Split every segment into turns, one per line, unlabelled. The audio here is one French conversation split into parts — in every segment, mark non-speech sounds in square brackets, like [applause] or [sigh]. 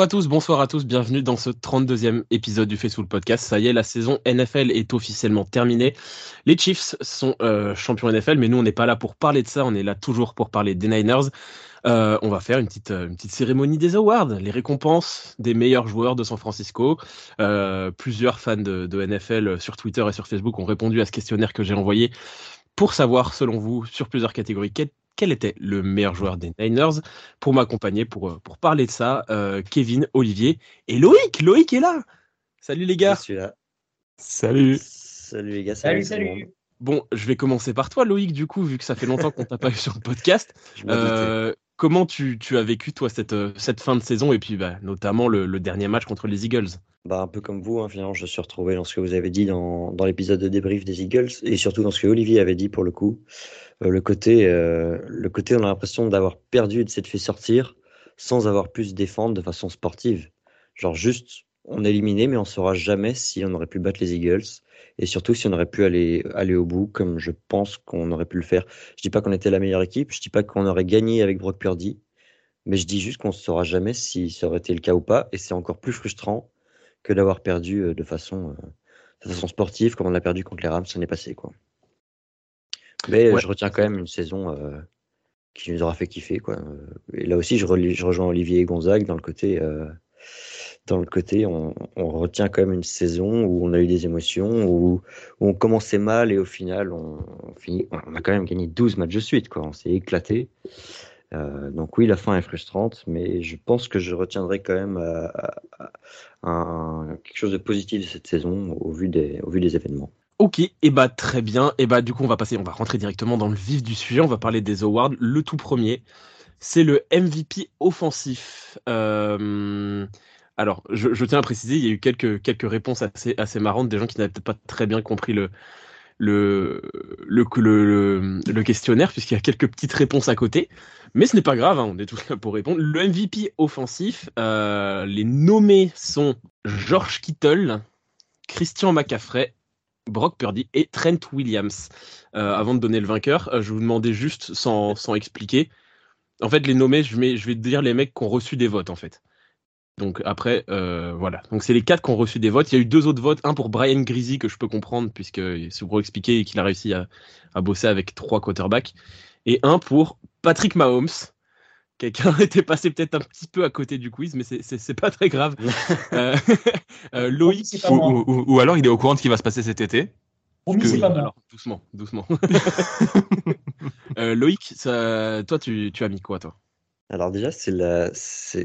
Bonjour à tous, bonsoir à tous, bienvenue dans ce 32e épisode du Facebook Podcast. Ça y est, la saison NFL est officiellement terminée. Les Chiefs sont euh, champions NFL, mais nous, on n'est pas là pour parler de ça, on est là toujours pour parler des Niners. Euh, on va faire une petite, une petite cérémonie des awards, les récompenses des meilleurs joueurs de San Francisco. Euh, plusieurs fans de, de, NFL sur Twitter et sur Facebook ont répondu à ce questionnaire que j'ai envoyé pour savoir, selon vous, sur plusieurs catégories, quel était le meilleur joueur des Niners pour m'accompagner, pour, euh, pour parler de ça. Euh, Kevin, Olivier et Loïc. Loïc est là. Salut les gars.
Je suis là.
Salut.
Salut les gars.
Salut, salut.
Bon, je vais commencer par toi, Loïc, du coup, vu que ça fait longtemps qu'on t'a pas eu sur le podcast. Comment tu, as vécu, toi, cette, cette fin de saison et puis bah, notamment le, dernier match contre les Eagles?
Bah, Un peu comme vous, hein, finalement, je suis retrouvé dans ce que vous avez dit dans, dans l'épisode de débrief des Eagles et surtout dans ce que Olivier avait dit pour le coup. Euh, le côté, euh, le côté, on a l'impression d'avoir perdu et de s'être fait sortir sans avoir pu se défendre de façon sportive. Genre juste, on est éliminé, mais on ne saura jamais si on aurait pu battre les Eagles et surtout si on aurait pu aller, aller au bout, comme je pense qu'on aurait pu le faire. Je dis pas qu'on était la meilleure équipe, je dis pas qu'on aurait gagné avec Brock Purdy, mais je dis juste qu'on ne saura jamais si ça aurait été le cas ou pas, et c'est encore plus frustrant que d'avoir perdu euh, de façon, de façon sportive, comme on a perdu contre les Rams l'année passée, quoi. Mais je retiens quand même une saison euh, qui nous aura fait kiffer. Quoi. Et là aussi, je, je rejoins Olivier et Gonzague dans le côté. Euh, dans le côté, on, retient quand même une saison où on a eu des émotions, où, on commençait mal et au final, on, finit, on a quand même gagné 12 matchs de suite. Quoi. On s'est éclaté. Euh, donc oui, la fin est frustrante, mais je pense que je retiendrai quand même euh, quelque chose de positif de cette saison au vu des, événements.
Ok, et eh bah très bien. Et bah du coup on va passer, on va rentrer directement dans le vif du sujet. On va parler des awards. Le tout premier, c'est le MVP offensif. Euh, alors, je, tiens à préciser, il y a eu quelques réponses assez marrantes des gens qui n'avaient pas très bien compris le questionnaire puisqu'il y a quelques petites réponses à côté. Mais ce n'est pas grave, hein, on est tous là pour répondre. Le MVP offensif, euh, les nommés sont George Kittle, Christian McCaffrey, Brock Purdy et Trent Williams. Euh, avant de donner le vainqueur, euh, je vous demandais juste, sans, expliquer, en fait, les nommés, je, je vais dire les mecs qui ont reçu des votes, en fait. Donc après, euh, voilà. Donc c'est les quatre qui ont reçu des votes. Il y a eu deux autres votes, un pour Brian Greasy que je peux comprendre puisque c'est pour expliquer qu'il a réussi à, à, bosser avec trois quarterbacks, et un pour Patrick Mahomes quelqu'un [laughs] était passé peut-être un petit peu à côté du quiz, mais c'est pas très grave. [laughs] euh, [laughs]
euh, Loïc, ou, ou, ou, alors il est au courant de ce qui va se passer cet été.
Promis, c'est pas moi. Alors,
doucement, doucement. euh, Loïc, ça, toi, tu, tu, as mis quoi, toi?
Alors déjà, c'est la,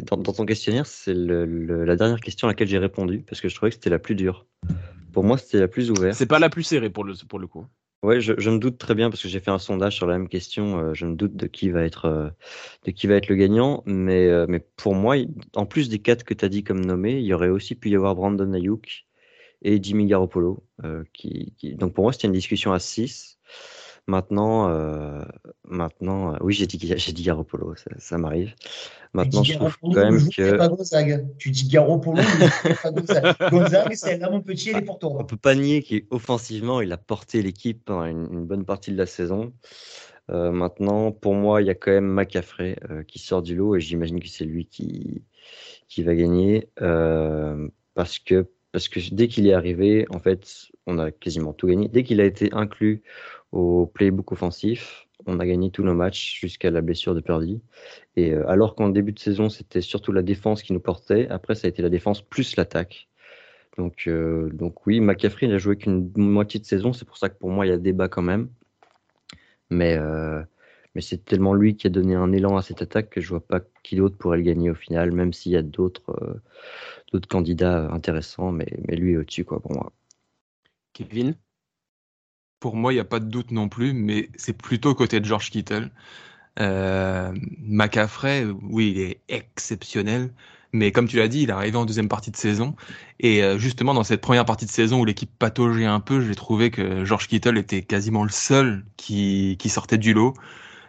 dans, dans ton questionnaire, c'est le, le, la dernière question à laquelle j'ai répondu parce que je trouvais que c'était la plus dure. Pour moi, c'était la plus ouverte.
C'est pas la plus serrée pour le, pour le coup.
Ouais, je, je, me doute très bien parce que j'ai fait un sondage sur la même question. Euh, je me doute de qui va être euh, de qui va être le gagnant, mais euh, mais pour moi, en plus des quatre que tu as dit comme nommés, il y aurait aussi pu y avoir Brandon Ayuk et Jimmy Garoppolo. Qui, qui, Donc pour moi, c'était une discussion à 6 Maintenant, euh, maintenant, euh, oui, j'ai dit, j'ai dit Garoppolo, ça, ça m'arrive. Maintenant, je trouve quand même que.
Pas Gonzague. Tu dis Garoppolo, mais pas Gonzague. [laughs] Gonzague, c'est là, mon petit, elle est pour toi.
On peut pas nier qu'offensivement, il a porté l'équipe pendant une, une, bonne partie de la saison. Euh, maintenant, pour moi, il y a quand même McCaffrey euh, qui sort du lot et j'imagine que c'est lui qui, qui va gagner euh, parce que parce que dès qu'il est arrivé, en fait, on a quasiment tout gagné. Dès qu'il a été inclus au playbook offensif. On a gagné tous nos matchs jusqu'à la blessure de Purdy. Et euh, alors qu'en début de saison, c'était surtout la défense qui nous portait, après, ça a été la défense plus l'attaque. Donc, euh, donc oui, McCaffrey n'a joué qu'une moitié de saison. C'est pour ça que pour moi, il y a débat quand même. Mais, euh, mais c'est tellement lui qui a donné un élan à cette attaque que je vois pas qui d'autre pourrait le gagner au final, même s'il y a d'autres d'autres candidats intéressants. Mais, mais lui est au-dessus, quoi, pour moi.
Kevin?
Pour moi, il n'y a pas de doute non plus, mais c'est plutôt côté de George Kittle. Euh, oui, il est exceptionnel, mais comme tu l'as dit, il est arrivé en deuxième partie de saison. Et euh, justement, dans cette première partie de saison où l'équipe pataugeait un peu, j'ai trouvé que George Kittle était quasiment le seul qui, qui sortait du lot.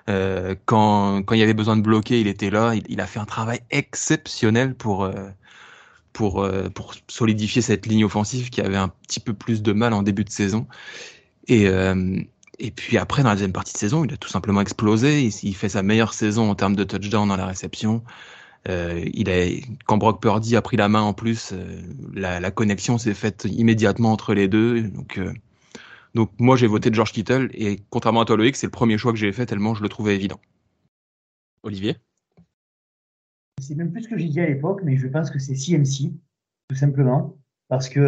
Euh, quand, quand il y avait besoin de bloquer, il était là. Il, il a fait un travail exceptionnel pour, euh, pour, euh, pour solidifier cette ligne offensive qui avait un petit peu plus de mal en début de saison. Et, euh, et puis après, dans la deuxième partie de saison, il a tout simplement explosé. Il, fait sa meilleure saison en termes de touchdown dans la réception. Euh, il a, quand Brock Purdy a pris la main en plus, euh, la, la, connexion s'est faite immédiatement entre les deux. Donc, euh, donc moi j'ai voté George Kittle et contrairement à toi Loïc, c'est le premier choix que j'ai fait tellement je le trouvais évident.
Olivier?
C'est même plus ce que j'ai dit à l'époque, mais je pense que c'est CMC, tout simplement, parce que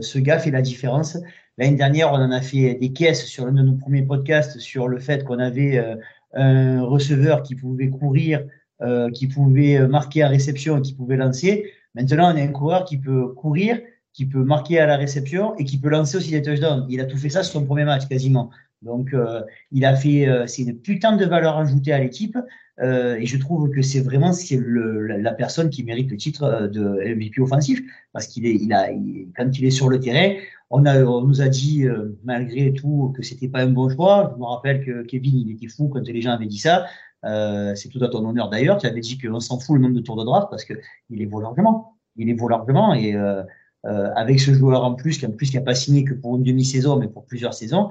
ce gars fait la différence. L'année dernière, on en a fait des caisses sur l'un de nos premiers podcasts sur le fait qu'on avait un receveur qui pouvait courir euh, qui pouvait marquer à réception et qui pouvait lancer. Maintenant, on a un coureur qui peut courir, qui peut marquer à la réception et qui peut lancer aussi des touchdowns. Il a tout fait ça sur son premier match quasiment. Donc, euh, il a fait, euh, c'est une putain de valeur ajoutée à l'équipe. Euh, et je trouve que c'est vraiment c'est la, la, personne qui mérite le titre euh, de MVP offensif parce qu'il est, il a, il, quand il est sur le terrain, on a, on nous a dit euh, malgré tout que c'était pas un bon choix. Je me rappelle que Kevin, il était fou quand les gens avaient dit ça. Euh, c'est tout à ton honneur d'ailleurs. Tu avais dit qu'on s'en fout le nombre de tours de draft parce que il est vaut largement. Il est vaut largement et euh, avec ce joueur en plus, qui en plus qui a pas signé que pour une demi-saison, mais pour plusieurs saisons,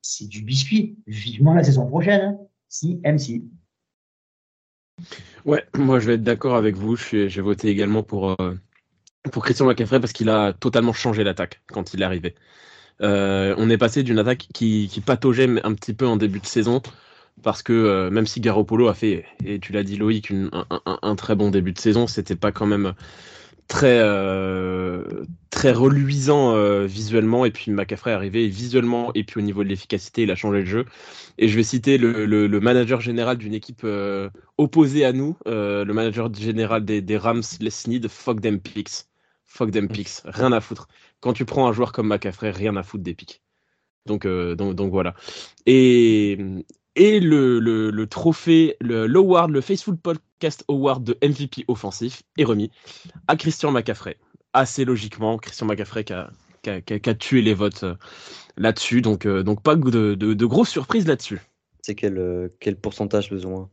c'est du biscuit. Vivement la saison prochaine. Hein. Si MC.
Ouais, [clears throat] moi je vais être d'accord avec vous. J'ai voté également pour pour Christian McCaffrey parce qu'il a totalement changé l'attaque quand il est arrivé. Euh, on est passé d'une attaque qui, qui pataugeait un petit peu en début de saison parce que euh, même si Garoppolo a fait, et tu l'as dit Loïc, un, un, un, très bon début de saison, c'était pas quand même très euh, très reluisant euh, visuellement. Et puis McCaffrey est arrivé visuellement et puis au niveau de l'efficacité, il a changé le jeu. Et je vais citer le, le, manager général d'une équipe euh, opposée à nous, le manager général des, des Rams, Les Snead, fuck them picks. Fuck them picks, rien à foutre. Quand tu prends un joueur comme McCaffrey, rien à foutre des picks. Donc, donc, donc voilà. Et, et le, le, le trophée, l'award, le, le Faithful Podcast Award de MVP offensif est remis à Christian McCaffrey. Assez logiquement, Christian McCaffrey qui a, qui a, qui a tué les votes euh, là-dessus. Donc, euh, donc pas de, de, de grosses surprises là-dessus.
C'est quel, euh, quel pourcentage besoin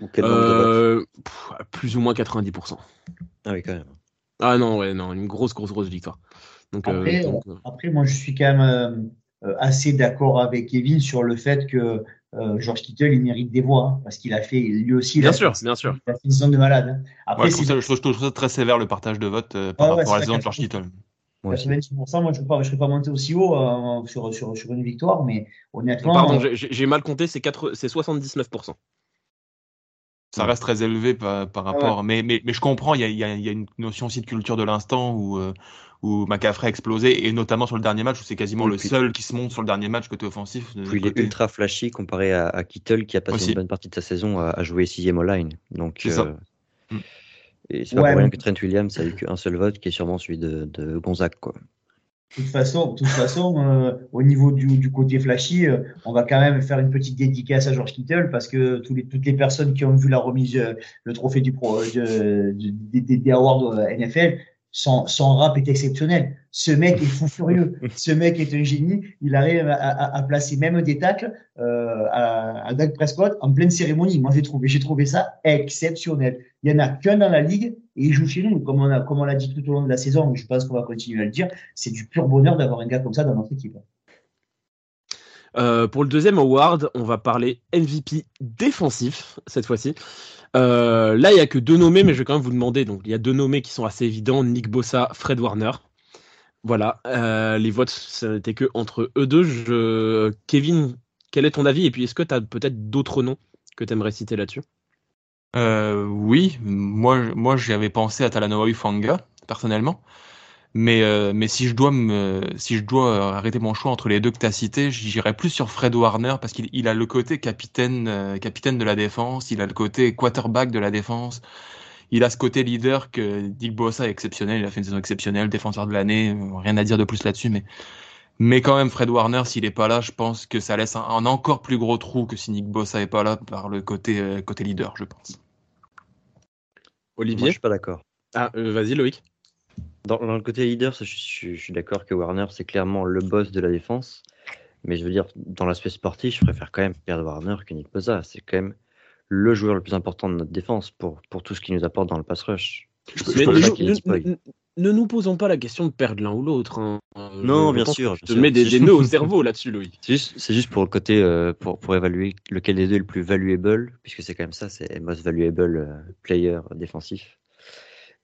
ou quel euh, pff, Plus ou moins 90%.
Ah oui, quand même.
Ah non, ouais, non, une grosse, grosse, grosse victoire. Donc,
après,
donc,
après moi, je suis quand même euh, assez d'accord avec Kevin sur le fait que euh, George Kittle il mérite des voix hein, parce qu'il a fait lui aussi
bien sûr bien sûr
la finition de malade hein.
après ouais, je, trouve ça, je, trouve, je, trouve ça, très sévère le partage de vote euh, par
ouais,
rapport à la saison de George Kittle
Ouais, 96%, moi je ne serais, serais pas monté aussi haut euh, sur, sur, sur une victoire, mais honnêtement.
Pardon, j'ai mal compté, c'est 79%.
Ça reste très élevé par, par rapport, ouais. mais, mais, mais je comprends, il y a, y, a, y a, une notion aussi de culture de l'instant où, euh, où McCaffrey a explosé, et notamment sur le dernier match, où c'est quasiment oui, le puis, seul qui se monte sur le dernier match côté offensif.
Puis il est ultra flashy comparé à, à Kittle, qui a passé aussi. une bonne partie de sa saison à, à jouer sixième au line. Donc,
c'est euh,
ça. Et c'est pas ouais, pour rien que Trent Williams a eu qu'un seul vote, qui est sûrement celui de, de Gonzague, quoi.
De toute façon, de toute façon euh, au niveau du, du côté flashy, euh, on va quand même faire une petite dédicace à George Kittle parce que tous les, toutes les personnes qui ont vu la remise, euh, le trophée du pro, de, de, de, des awards NFL, son, son rap est exceptionnel. Ce mec est fou furieux. [laughs] Ce mec est un génie. Il arrive à, à, à placer même des tacles euh, à, à Doug Prescott en pleine cérémonie. Moi, j'ai trouvé, j'ai trouvé ça exceptionnel. Il y en a qu'un dans la ligue et il joue chez nous. Comme on a, comme on l'a dit tout au long de la saison, je pense qu'on va continuer à le dire. C'est du pur bonheur d'avoir un gars comme ça dans notre équipe.
Euh, pour le deuxième award, on va parler MVP défensif cette fois-ci. Euh, là, il n'y a que deux nommés, mais je vais quand même vous demander. Donc, il y a deux nommés qui sont assez évidents Nick Bossa, Fred Warner. Voilà, euh, les votes, ça n'était que entre eux deux. Kevin, quel est ton avis? Et puis, est-ce que tu as peut-être d'autres noms que tu aimerais citer là-dessus?
Oui, moi, moi j'avais pensé à Talanoa Fanga, personnellement. Mais, euh, mais si je dois me, si je dois arrêter mon choix entre les deux que tu as cités, j'irais plus sur Fred Warner parce qu'il il a le côté capitaine, euh, capitaine de la défense, il a le côté quarterback de la défense, il a ce côté leader que Dick Bossa est exceptionnel, il a fait une saison exceptionnelle, défenseur de l'année, rien à dire de plus là-dessus, mais, mais quand même Fred Warner, s'il est pas là, je pense que ça laisse un, un, encore plus gros trou que si Nick Bossa est pas là par le côté, euh, côté leader, je pense.
Olivier,
Moi, je suis pas d'accord.
Ah, euh, vas-y Loïc.
Dans, dans, le côté leader, je, je, je suis d'accord que Warner, c'est clairement le boss de la défense. Mais je veux dire, dans l'aspect sportif, je préfère quand même perdre Warner que Nick Bosa. C'est quand même le joueur le plus important de notre défense pour, pour tout ce qu'il nous apporte dans le pass rush.
Mais nous, nous, ne nous posons pas la question de perdre l'un ou l'autre. hein. Euh,
Non,
je
bien sûr,
Je te mets des, nœuds au cerveau là-dessus, Loïc.
C'est juste, c'est juste pour le côté, euh, pour, pour évaluer lequel des deux est le plus valuable, puisque c'est quand même ça, c'est most valuable euh, player défensif.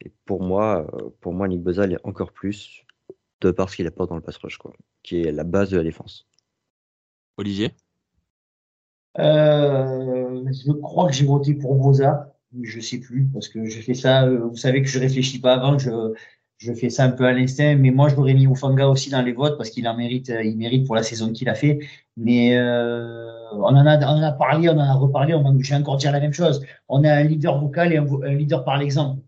Et pour moi, euh, pour moi, Nick Bosa est encore plus de par ce qu'il apporte dans le pass rush, quoi, qui est la base de la défense.
Olivier?
Euh, je crois que j'ai voté pour mais je sais plus parce que j'ai fait ça. euh, vous savez que je réfléchis pas avant, je je fais ça un peu à l'instinct. Mais moi, je l'aurais mis Ufanga aussi dans les votes parce qu'il en mérite, il mérite pour la saison qu'il a fait. Mais euh, on en a, on en a parlé, on en a reparlé. On je vais encore dire la même chose. On a un leader vocal et un leader par l'exemple.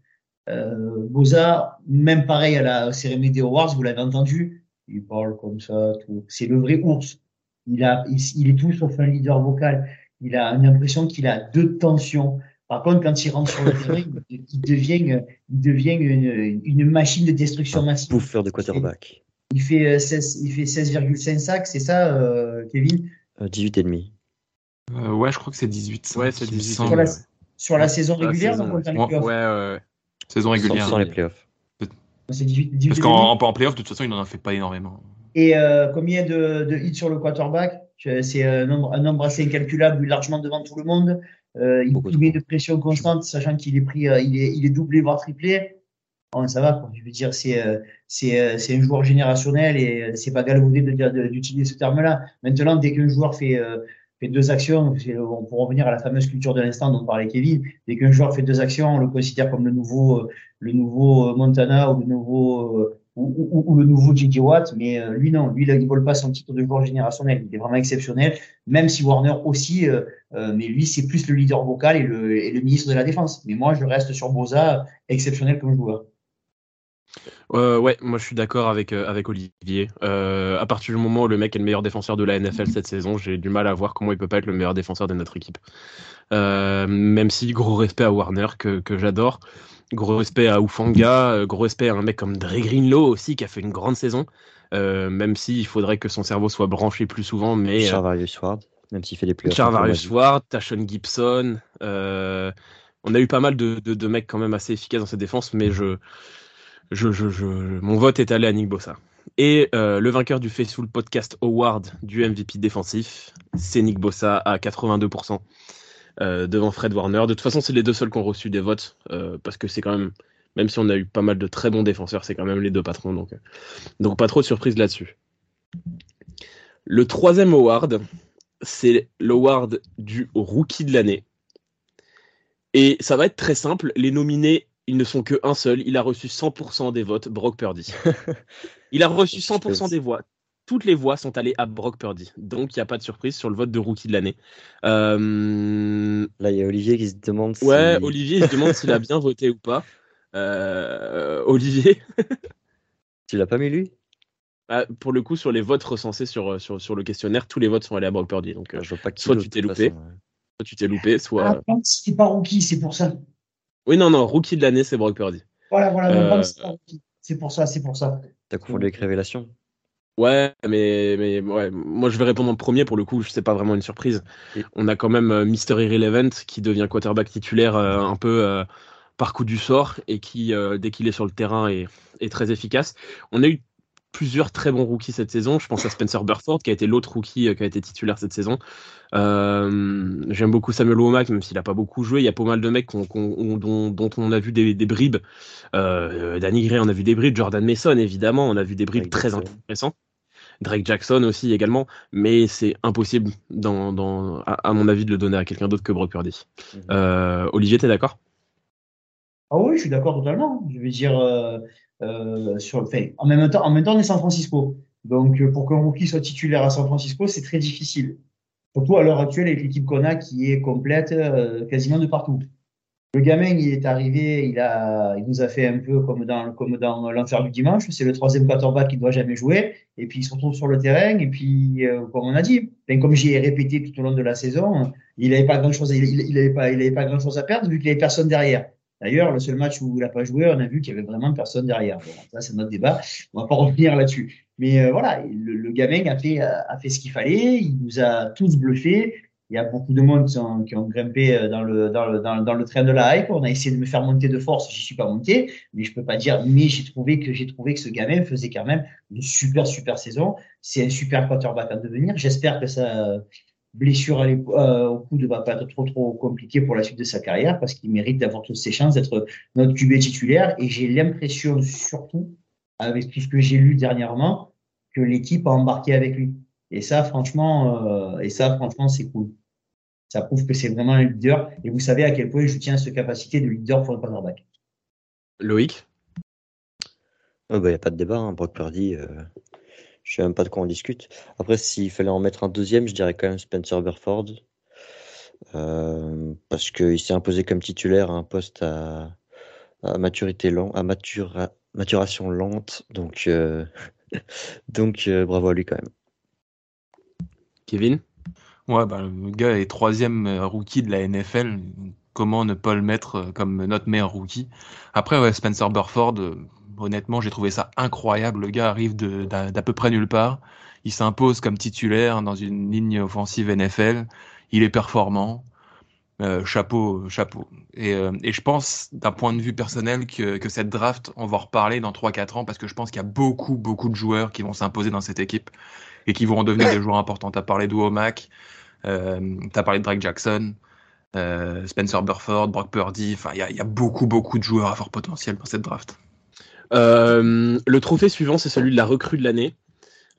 Euh, Boza, même pareil à la cérémonie des Awards, vous l'avez entendu, il parle comme ça, tout. C'est le vrai ours. Il a, il, il est tout sauf un leader vocal. Il a une impression qu'il a deux tensions. Par contre, quand il rentre sur le terrain, il il devient, euh, il devient une, une machine de destruction massive.
bouffeur de quarterback.
Il fait euh, 16, il fait 16,5 sacs, c'est ça, euh, Kevin,
Euh, 18 et demi.
Euh, ouais, je crois que c'est 18.
Ouais, c'est
il me
18.
semble.
sur la,
ouais.
sur la saison
La
régulière,
saison,
donc on compte les
ouais.
playoffs.
Ouais, ouais.
Saison
Sans,
régulière.
sans les playoffs.
C'est 18, 18
Parce qu'en en, en playoff, de toute façon, il n'en a fait pas énormément.
Et euh, combien de, de hits sur le quarterback? C'est un nombre, un nombre assez incalculable, largement devant tout le monde. Euh, il,
Beaucoup
il met une pression constante, sachant qu'il est pris, euh, il est, il est doublé voire triplé. Bon, ça va, quoi. Je veux dire, c'est, euh, euh, un joueur générationnel et euh, c'est pas galvaudé de dire- de- d'utiliser ce terme-là. Maintenant, dès qu'un joueur fait, euh, fait deux actions, peut revenir à la fameuse culture de l'instant dont parlait Kevin. Dès qu'un joueur fait deux actions, on le considère comme le nouveau, euh, le nouveau euh, Montana ou le nouveau, euh, ou, le nouveau. Watt, mais lui non, lui il vole pas son titre de joueur générationnel, il est vraiment exceptionnel, même si Warner aussi, mais lui c'est plus le leader vocal et le, et le ministre de la défense. Mais moi je reste sur Boza, exceptionnel comme joueur.
Euh, ouais, moi je suis d'accord avec, euh, avec Olivier. Euh, à partir du moment où le mec est le meilleur défenseur de la NFL cette saison, j'ai du mal à voir comment il peut pas être le meilleur défenseur de notre équipe. Même si gros respect à Warner que, que j'adore, gros respect à Ufanga, gros respect à un mec comme Dre Greenlow aussi qui a fait une grande saison. Même si il faudrait que son cerveau soit branché plus souvent, mais
Charvarius Ward, même s'il fait des playoffs.
Charvarius Ward, Tashon Gibson. on a eu pas mal de, de, de mecs quand même assez efficaces dans cette défense, mais je, mon vote est allé à Nick Bossa. Et euh, le vainqueur du Faithful Podcast Award du MVP défensif, c'est Nick Bossa à 82%. euh, devant Fred Warner. De toute façon, c'est les deux seuls qui ont reçu des votes, euh, parce que c'est quand même, même si on a eu pas mal de très bons défenseurs, c'est quand même les deux patrons, donc, donc pas trop de surprise là-dessus. Le troisième award, c'est l'award du rookie de l'année. Et ça va être très simple. Les nominés, ils ne sont que un seul. Il a reçu 100% des votes, Brock Purdy. [laughs] Il a reçu 100% des voix. Toutes les voix sont allées à Brock Purdy. Donc, il n'y a pas de surprise sur le vote de rookie de l'année. Euh,
Là, il y a Olivier qui se demande si.
Ouais, Olivier, il se demande s'il a bien voté ou pas. Euh, Olivier, [laughs]
Tu l'as pas mis lui?
Ah, pour le coup, sur les votes recensés sur, sur, sur le questionnaire, tous les votes sont allés à Brock Purdy. Donc, euh,
Je vois pas qui
soit tu t'es loupé.
façon, ouais.
soit tu t'es loupé, soit.
Ah, c'est pas rookie, c'est pour ça.
Oui, non, non, rookie de l'année, c'est Brock Purdy.
Voilà, voilà,
Euh,
c'est pas rookie. C'est pour ça, c'est pour ça.
T'as confondu avec Révélation
Ouais, mais, mais ouais, moi je vais répondre en premier pour le coup, c'est pas vraiment une surprise.
Et-
On a quand même euh, Mr. Irrelevant qui devient quarterback titulaire euh, un peu euh, par coup du sort et qui, euh, dès qu'il est sur le terrain, est, est très efficace. On a eu plusieurs très bons rookies cette saison. Je pense à Spencer Burford qui a été l'autre rookie euh, qui a été titulaire cette saison. Euh, J'aime beaucoup Samuel Womack, même s'il a pas beaucoup joué. Il y a pas mal de mecs dont, dont on a vu des, des bribes. Euh, Danny Gray, on a vu des bribes. Jordan Mason, évidemment, on a vu des bribes
Drake
très
Jackson.
intéressants. Drake Jackson aussi également, mais c'est impossible, dans, dans, à, à mon avis, de le donner à quelqu'un d'autre que Brock Purdy.
Mhm.
Euh, Olivier, t'es d'accord?
Ah oui, je suis d'accord totalement. Je veux dire, euh, euh, sur fait. En même temps, en même temps, on est San Francisco. Donc, euh, pour qu'un rookie soit titulaire à San Francisco, c'est très difficile. Surtout à l'heure actuelle avec l'équipe qu'on a qui est complète euh, quasiment de partout. Le gamin, il est arrivé, il a, il nous a fait un peu comme dans, comme dans l'enfer du dimanche. C'est le troisième quarterback qui doit jamais jouer. Et puis, il se retrouve sur le terrain. Et puis, euh, comme on a dit, ben, comme j'ai répété tout au long de la saison, il n'avait pas grand chose, il, il, pas, il avait pas grand chose à perdre vu qu'il avait personne derrière. D'ailleurs, le seul match où il n'a pas joué, on a vu qu'il y avait vraiment personne derrière. Bon, ça, c'est notre débat. On va pas revenir là-dessus. Mais euh, voilà, le, le gamin a fait, a fait ce qu'il fallait. Il nous a tous bluffés. il y a beaucoup de monde qui ont, qui ont grimpé euh, dans le, dans, le, dans, train de la hype. On a essayé de me faire monter de force. J'y suis pas monté, mais je peux pas dire. Mais j'ai trouvé que j'ai trouvé que ce gamin faisait quand même une super super saison. C'est un super quarterback à devenir. J'espère que sa blessure euh, au coup ne va pas être trop trop compliqué pour la suite de sa carrière parce qu'il mérite d'avoir toutes ses chances d'être notre QB titulaire. Et j'ai l'impression surtout avec tout ce que j'ai lu dernièrement que l'équipe a embarqué avec lui. Et ça, franchement, euh, et ça, franchement, c'est cool. Ça prouve que c'est vraiment un leader. Et vous savez à quel point je tiens à cette capacité de leader pour le cornerback.
Loïc?
Il oh, n'y bah, a pas de débat. Hein. Brock Purdy, euh, je ne sais même pas de quoi on discute. Après, s'il fallait en mettre un deuxième, je dirais quand même Spencer Burford. Euh, parce qu'il s'est imposé comme titulaire à un poste à, maturité lente, à maturation lente. Donc, euh, [laughs] donc bravo à lui quand même.
Kevin?
Ouais, bah, le gars est troisième euh, rookie de la NFL. Comment ne pas le mettre euh, comme notre meilleur rookie? Après, ouais, Spencer Burford, euh, honnêtement, j'ai trouvé ça incroyable. Le gars arrive d'à peu près nulle part. Il s'impose comme titulaire dans une ligne offensive NFL. Il est performant. chapeau, chapeau. Et, et je pense, d'un point de vue personnel, que, cette draft, on va en reparler dans 3-4 ans parce que je pense qu'il y a beaucoup, beaucoup de joueurs qui vont s'imposer dans cette équipe et qui vont devenir des joueurs importants. Tu as parlé d'Uomac, euh, tu as parlé de Drake Jackson, euh, Spencer Burford, Brock Purdy. Enfin, il y, a beaucoup, beaucoup de joueurs à fort potentiel dans cette draft.
Euh, le trophée suivant, c'est celui de la recrue de l'année.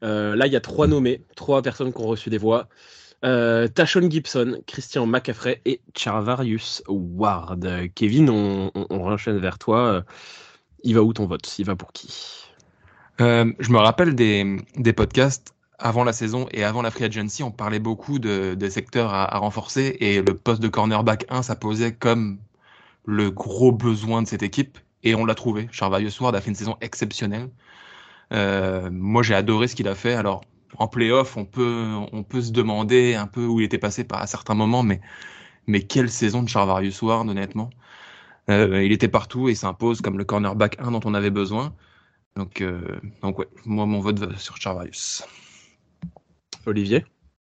là, il y a trois nommés, trois personnes qui ont reçu des voix. Tashon Gibson, Christian McCaffrey et Charvarius Ward. Kevin, on, on, vers toi. Il va où ton vote? Il va pour qui?
Je me rappelle des, des podcasts avant la saison et avant la free agency, on parlait beaucoup de, secteurs à, renforcer et le poste de cornerback 1, ça posait comme le gros besoin de cette équipe et on l'a trouvé. Charvarius Ward a fait une saison exceptionnelle. Euh, moi, j'ai adoré ce qu'il a fait. Alors, en playoff, on peut, on peut se demander un peu où il était passé par à certains moments, mais, mais quelle saison de Charvarius Ward, honnêtement. Euh, il était partout et s'impose comme le cornerback 1 dont on avait besoin. Donc, euh, donc ouais, moi, mon vote va sur Charvarius.
Olivier?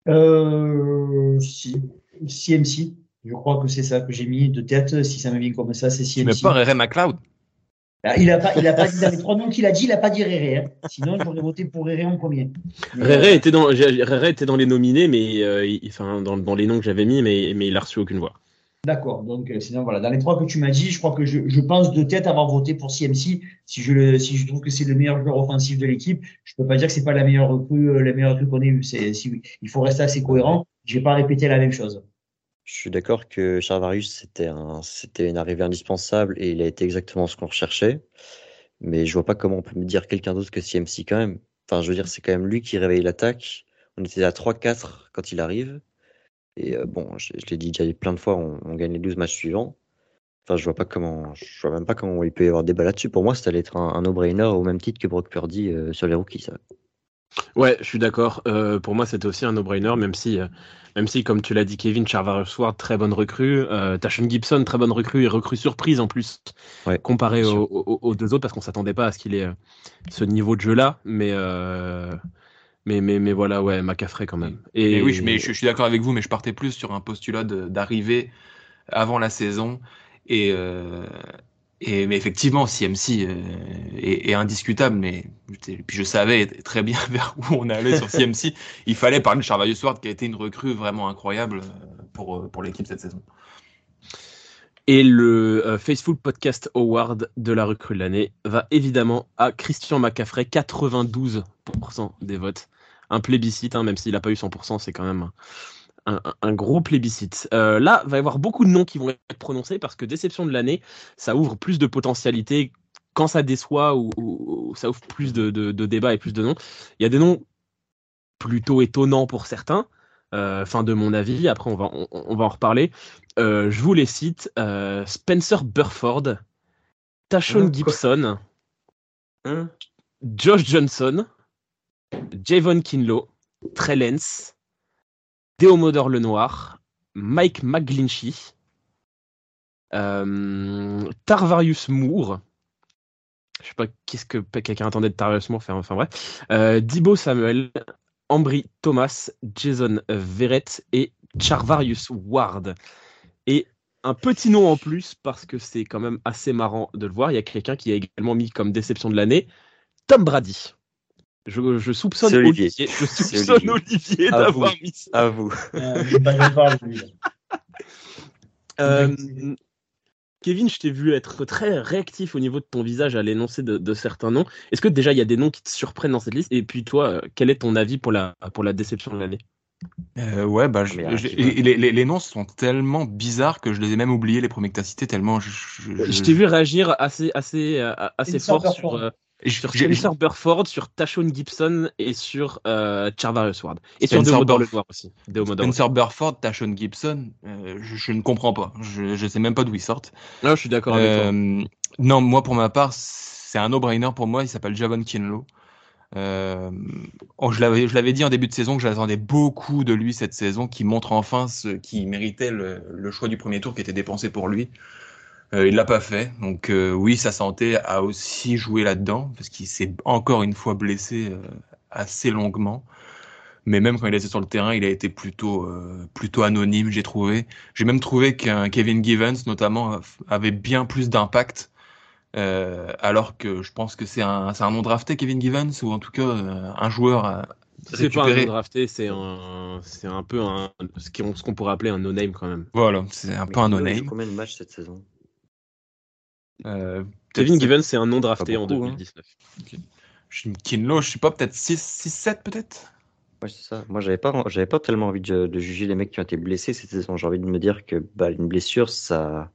Euh, Si. CMC. Je crois que c'est ça que j'ai mis de tête. Si ça me vient comme ça, c'est CMC.
Mais pas Rere McLeod
il n'a pas, il a pas dit dans les trois noms qu'il a dit, il n'a pas dit Rere. Hein. Sinon, j'aurais voté pour Rere en premier.
Rere, euh, était dans, était dans les nominés, mais euh, enfin, dans, dans, les noms que j'avais mis, mais, mais il n'a reçu aucune voix.
D'accord. Donc, euh, sinon, voilà. Dans les trois que tu m'as dit, je crois que je, je, pense de tête avoir voté pour CMC. Si je, le, si je trouve que c'est le meilleur joueur offensif de l'équipe, je peux pas dire que c'est pas la meilleure recrue, euh, la meilleure recrue qu'on ait eue. C'est, si, il faut rester assez cohérent. Je vais pas répéter la même chose.
Je suis d'accord que Charvarius, c'était un, c'était une arrivée indispensable et il a été exactement ce qu'on recherchait. Mais je vois pas comment on peut me dire quelqu'un d'autre que CMC quand même. Enfin, je veux dire, c'est quand même lui qui réveille l'attaque. On était à 3-4 quand il arrive. Et euh, bon, je, l'ai dit déjà plein de fois, on, gagne les 12 matchs suivants. Enfin, je vois pas comment, je vois même pas comment il peut y avoir débat là-dessus. Pour moi, ça allait être un, no-brainer au même titre que Brock Purdy euh, sur les rookies. Ça.
Ouais, je suis d'accord. Euh, pour moi, c'était aussi un no-brainer, même si, même si, comme tu l'as dit, Kevin Charvarius Ward, très bonne recrue. Euh, Tashon Gibson, très bonne recrue et recrue surprise en plus, comparé aux, deux autres, parce qu'on s'attendait pas à ce qu'il ait ce niveau de jeu-là. Mais mais, mais, mais voilà, ouais, McCaffrey quand même.
Et, oui, je, mais je, suis d'accord avec vous, mais je partais plus sur un postulat d'arriver avant la saison. Et, euh, et mais effectivement, CMC euh, est, indiscutable, mais puis je savais très bien [laughs] vers où on allait sur CMC. Il fallait parler de Charvarius Ward, qui a été une recrue vraiment incroyable euh, pour, pour l'équipe cette saison.
Et le Facebook Podcast Award de la recrue de l'année va évidemment à Christian McCaffrey, 92% des votes. Un plébiscite, hein, même s'il n'a pas eu 100%, c'est quand même un, gros plébiscite. Euh, là, il va y avoir beaucoup de noms qui vont être prononcés parce que déception de l'année, ça ouvre plus de potentialités. Quand ça déçoit ou, ça ouvre plus de, débats et plus de noms, il y a des noms plutôt étonnants pour certains. Euh, fin de mon avis, après on va, on, va en reparler. Euh, je vous les cite Spencer Burford, Tashon Gibson, hein? Josh Johnson, Javon Kinlo, Trellens, Deomodor Lenoir, Mike McGlinchey, euh, Tarvarius Moore. Je sais pas qu'est-ce que quelqu'un attendait de Tarvarius Moore, enfin bref. Euh, Dibo Samuel, Ambry Thomas, Jason Verrett et Charvarius Ward. Et un petit nom en plus parce que c'est quand même assez marrant de le voir. Il y a quelqu'un qui a également mis comme déception de l'année Tom Brady. Je, je soupçonne
Olivier.
Olivier, je soupçonne Olivier,
À
d'avoir
vous.
mis ça.
À vous.
Euh, je pas lui. [laughs]
Euh, Kevin, je t'ai vu être très réactif au niveau de ton visage à l'énoncé de, de certains noms. Est-ce que déjà il y a des noms qui te surprennent dans cette liste? Et puis toi, euh, quel est ton avis pour la, pour la déception de l'année?
Euh, ouais, bah, je- je-
vois.
les, les- les noms sont tellement bizarres que je les ai même oubliés, les premiers que t'as cités, tellement je, je-
Je
je-
t'ai vu réagir assez, assez, assez fort sur, euh, sur Spencer Burford, sur Tashon Gibson et sur euh, Charvarius Ward. Et sur
Spencer
Deomodor aussi. Deomodor.
Spencer Burford, Tashon Gibson, euh, je, je ne comprends pas. Je, je sais même pas d'où ils sortent.
Ah, je suis d'accord avec toi.
Euh, non, moi pour ma part, c'est un no-brainer pour moi. Il s'appelle Javon Kinlo. Euh, oh, je l'avais, je l'avais dit en début de saison que j'attendais beaucoup de lui cette saison, qui montre enfin ce qui méritait le, le choix du premier tour qui était dépensé pour lui. Euh, il l'a pas fait, donc euh, oui, sa santé a aussi joué là-dedans parce qu'il s'est encore une fois blessé euh, assez longuement. Mais même quand il était sur le terrain, il a été plutôt euh, plutôt anonyme, j'ai trouvé. J'ai même trouvé qu'un Kevin Givens, notamment, avait bien plus d'impact. Euh, alors que je pense que c'est un, c'est un non drafté, Kevin Givens, ou en tout cas euh, un joueur
C'est pas un drafté, c'est un, c'est un peu un, ce qu'on ce qu'on pourrait appeler un no-name quand même.
Voilà, c'est un
Mais
peu un no-name.
Combien de matchs cette saison?
Kevin
peut-être
Given, c'est un non drafté en
beaucoup, hein.
2019.
sept- Kinlo, je sais pas, peut-être 6-7 peut-être?
Ouais, c'est ça. Moi, j'avais pas, j'avais pas tellement envie de, de juger les mecs qui ont été blessés cette saison. J'ai envie de me dire que bah, une blessure, ça,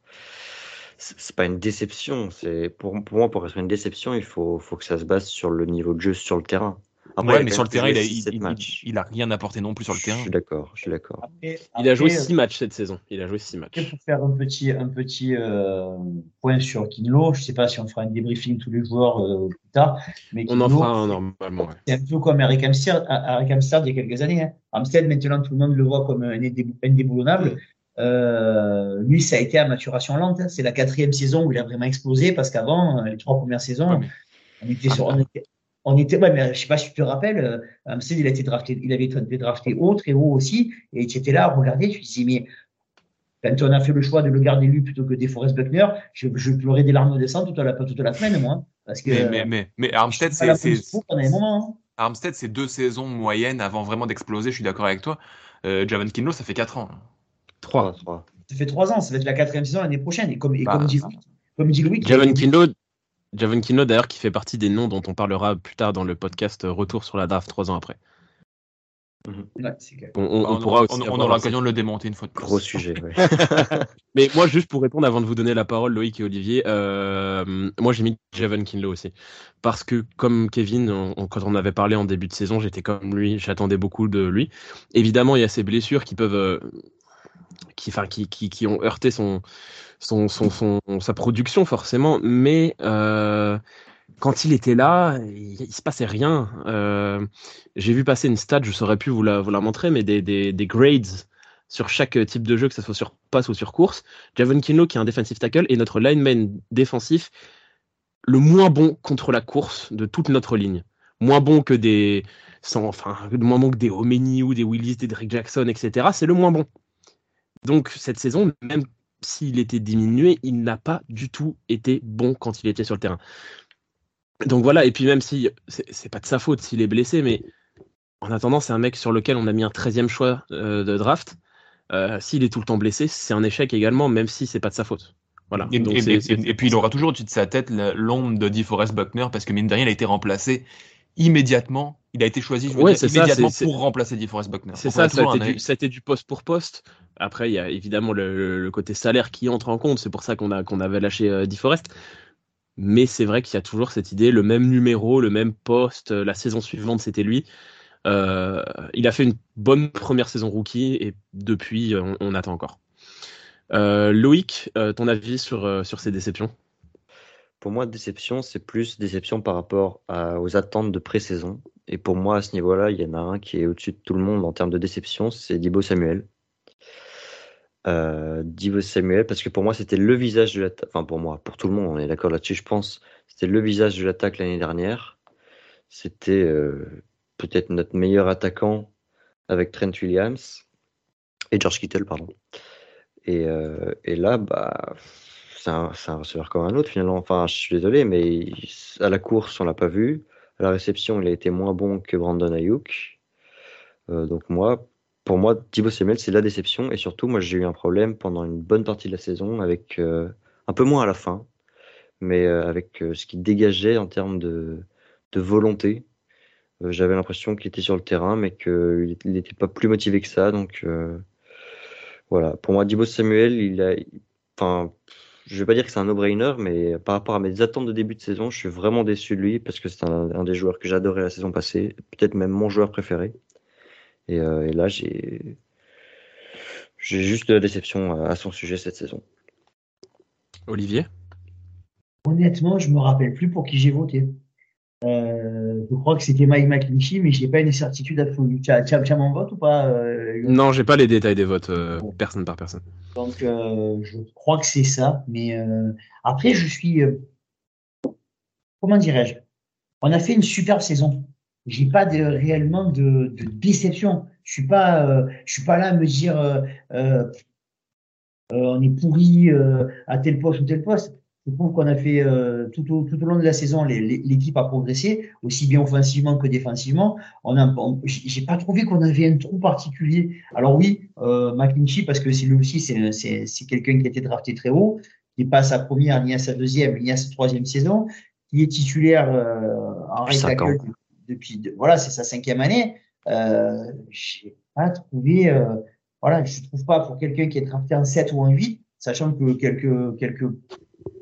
c'est c'est pas une déception. C'est pour, pour moi, pour être une déception, il faut, faut que ça se base sur le niveau de jeu sur le terrain. Après,
Ouais, mais sur le terrain, il a, il,
7
il-
matchs.
il a rien apporté non plus sur le
Je
terrain.
suis d'accord, je suis d'accord.
Après-
Il a joué
après,
6 matchs cette saison. Il a joué 6 matchs.
Pour faire un petit, un petit euh, point sur Kinlo, je sais pas si on fera un débriefing tous les joueurs euh, plus tard, mais
On en fera un normalement. ouais.
c'est un peu comme Eric Amsterd, Eric Amsterd il y a quelques années. Hein. Amsterd, maintenant, tout le monde le voit comme un indébou- indéboulonnable. Euh, lui, ça a été à maturation lente. hein. C'est la quatrième saison où il a vraiment explosé parce qu'avant, euh, les trois premières saisons,
Ouais,
on était sur, on était, on était, ouais, mais je sais pas si tu te rappelles, euh, Amsterd, il a été drafté, il avait été drafté haut, très haut aussi, et tu étais là à regarder, tu te disais, mais quand on a fait le choix de le garder lui plutôt que des Forest Buckner, je, je pleurais des larmes de sang toute la, toute la semaine, moi. hein, Parce que,
Mais, mais, mais, mais Armstead, c'est,
hein.
Armstead, c'est deux saisons moyennes avant vraiment d'exploser, je suis d'accord avec toi. Euh, Javon Kinlo, ça fait 4 ans.
3.
3.
Ça fait trois ans, ça va être la quatrième saison l'année prochaine. Et comme, et
Bah,
comme dit Louis, comme dit Louis,
Javon Kinlo, Javon Kinlo d'ailleurs, qui fait partie des noms dont on parlera plus tard dans le podcast Retour sur la draft 3 ans après.
Ouais, clair.
On, on-
Bah,
on pourra aussi
on, on
avoir
aura l'occasion de le démonter une fois de plus.
Gros sujet. Ouais. [laughs]
Mais moi, juste pour répondre avant de vous donner la parole, Loïc et Olivier, euh, moi j'ai mis Javon Kinlo aussi. Parce que, comme Kevin, on- on- quand on avait parlé en début de saison, j'étais comme lui, j'attendais beaucoup de lui. Évidemment, il y a ces blessures qui peuvent. euh, qui, enfin, qui, qui, qui ont heurté son, son, son, son- sa production, forcément. Mais euh, quand il était là, il, il se passait rien. Euh, j'ai vu passer une stat, je saurais plus vous la, vous la montrer, mais des, des, des grades sur chaque type de jeu, que ce soit sur passe ou sur course. Javon Kinlo, qui est un defensive tackle, est notre lineman défensif le moins bon contre la course de toute notre ligne. Moins bon que des, sans, enfin, moins bon que des Omeni ou des Willis, des Drake Jackson, etc. C'est le moins bon. Donc cette saison, même s'il était diminué, il n'a pas du tout été bon quand il était sur le terrain. Donc voilà, et puis même si c'est pas de sa faute s'il est blessé, mais en attendant, c'est un mec sur lequel on a mis un 13e choix euh, de draft. Euh, s'il est tout le temps blessé, c'est un échec également, même si c'est pas de sa faute. Voilà.
Et,
Donc
et-
c'est-
et-
c'est-
et puis il aura toujours au-dessus de sa tête l'ombre de DeForest Buckner parce que mine de rien, il a été remplacé immédiatement. Il a été choisi, je veux
Ouais,
dire,
ça,
immédiatement pour remplacer DeForest Buckner.
C'est ça, ça a,
toujours
été
un-
du, ça a été du poste pour poste. Après, il y a évidemment le, côté salaire qui entre en compte. C'est pour ça qu'on avait lâché euh. Mais c'est vrai qu'il y a toujours cette idée, le même numéro, le même poste. euh, La saison suivante, c'était lui. Euh, il a fait une bonne première saison rookie et depuis, on, on attend encore. Euh, Loïc, euh, ton avis sur, euh, sur ces déceptions?
Pour moi, déception, c'est plus déception par rapport aux attentes de pré-saison. Et pour moi, à ce niveau-là, il y en a un qui est au-dessus de tout le monde en termes de déception, c'est Dibo Samuel. Euh, Dibo Samuel, parce que pour moi, c'était le visage de l'attaque. Enfin, pour moi, pour tout le monde, on est d'accord là-dessus, je pense. C'était le visage de l'attaque l'année dernière. C'était euh, peut-être notre meilleur attaquant avec Trent Williams. Et George Kittle, pardon. Et, euh, et là, bah, c'est un, un receveur comme un autre finalement. Enfin, je suis désolé, mais à la course, on l'a pas vu. À la réception, il a été moins bon que Brandon Ayuk. Donc moi, pour moi, Thibaut Samuel, c'est la déception. Et surtout, moi, j'ai eu un problème pendant une bonne partie de la saison, avec euh, un peu moins à la fin, mais euh, avec euh, ce qu'il dégageait en termes de, volonté. J'avais l'impression qu'il était sur le terrain, mais qu'il n'était pas plus motivé que ça. Donc voilà, pour moi, Thibaut Samuel, il a, enfin, je vais pas dire que c'est un no-brainer, mais par rapport à mes attentes de début de saison, je suis vraiment déçu de lui parce que c'est un des joueurs que j'adorais la saison passée, peut-être même mon joueur préféré. Et, euh, et là, j'ai j'ai juste de la déception à son sujet cette saison.
Olivier?
Honnêtement, je me rappelle plus pour qui j'ai voté. Euh, je crois que c'était Mike McClinchy, mais j'ai pas une certitude absolue. Tu as, tu as- tu as mon vote ou pas euh,
Non, j'ai pas les détails des votes, euh,
Bon.
personne par personne.
Donc, euh, je crois que c'est ça. Mais euh, après, je suis. euh, comment dirais-je? On a fait une super saison. J'ai pas de, réellement de, de déception. Je suis pas, euh, je suis pas là à me dire euh, euh, euh, on est pourri euh, à tel poste ou tel poste. Je trouve qu'on a fait euh, tout, au, tout au long de la saison, l'équipe a progressé aussi bien offensivement que défensivement. On a, on- j'ai pas trouvé qu'on avait un trou particulier. Alors oui, euh, parce que c'est lui aussi, c'est c'est c'est quelqu'un qui a été drafté très haut, qui n'est pas à sa première ni à sa deuxième ni à sa troisième saison, qui est titulaire euh, en
ans.
Depuis de- voilà, c'est sa cinquième année. Euh, j'ai pas trouvé euh, voilà, je trouve pas pour quelqu'un qui est drafté en 7 ou en 8, sachant que quelques quelques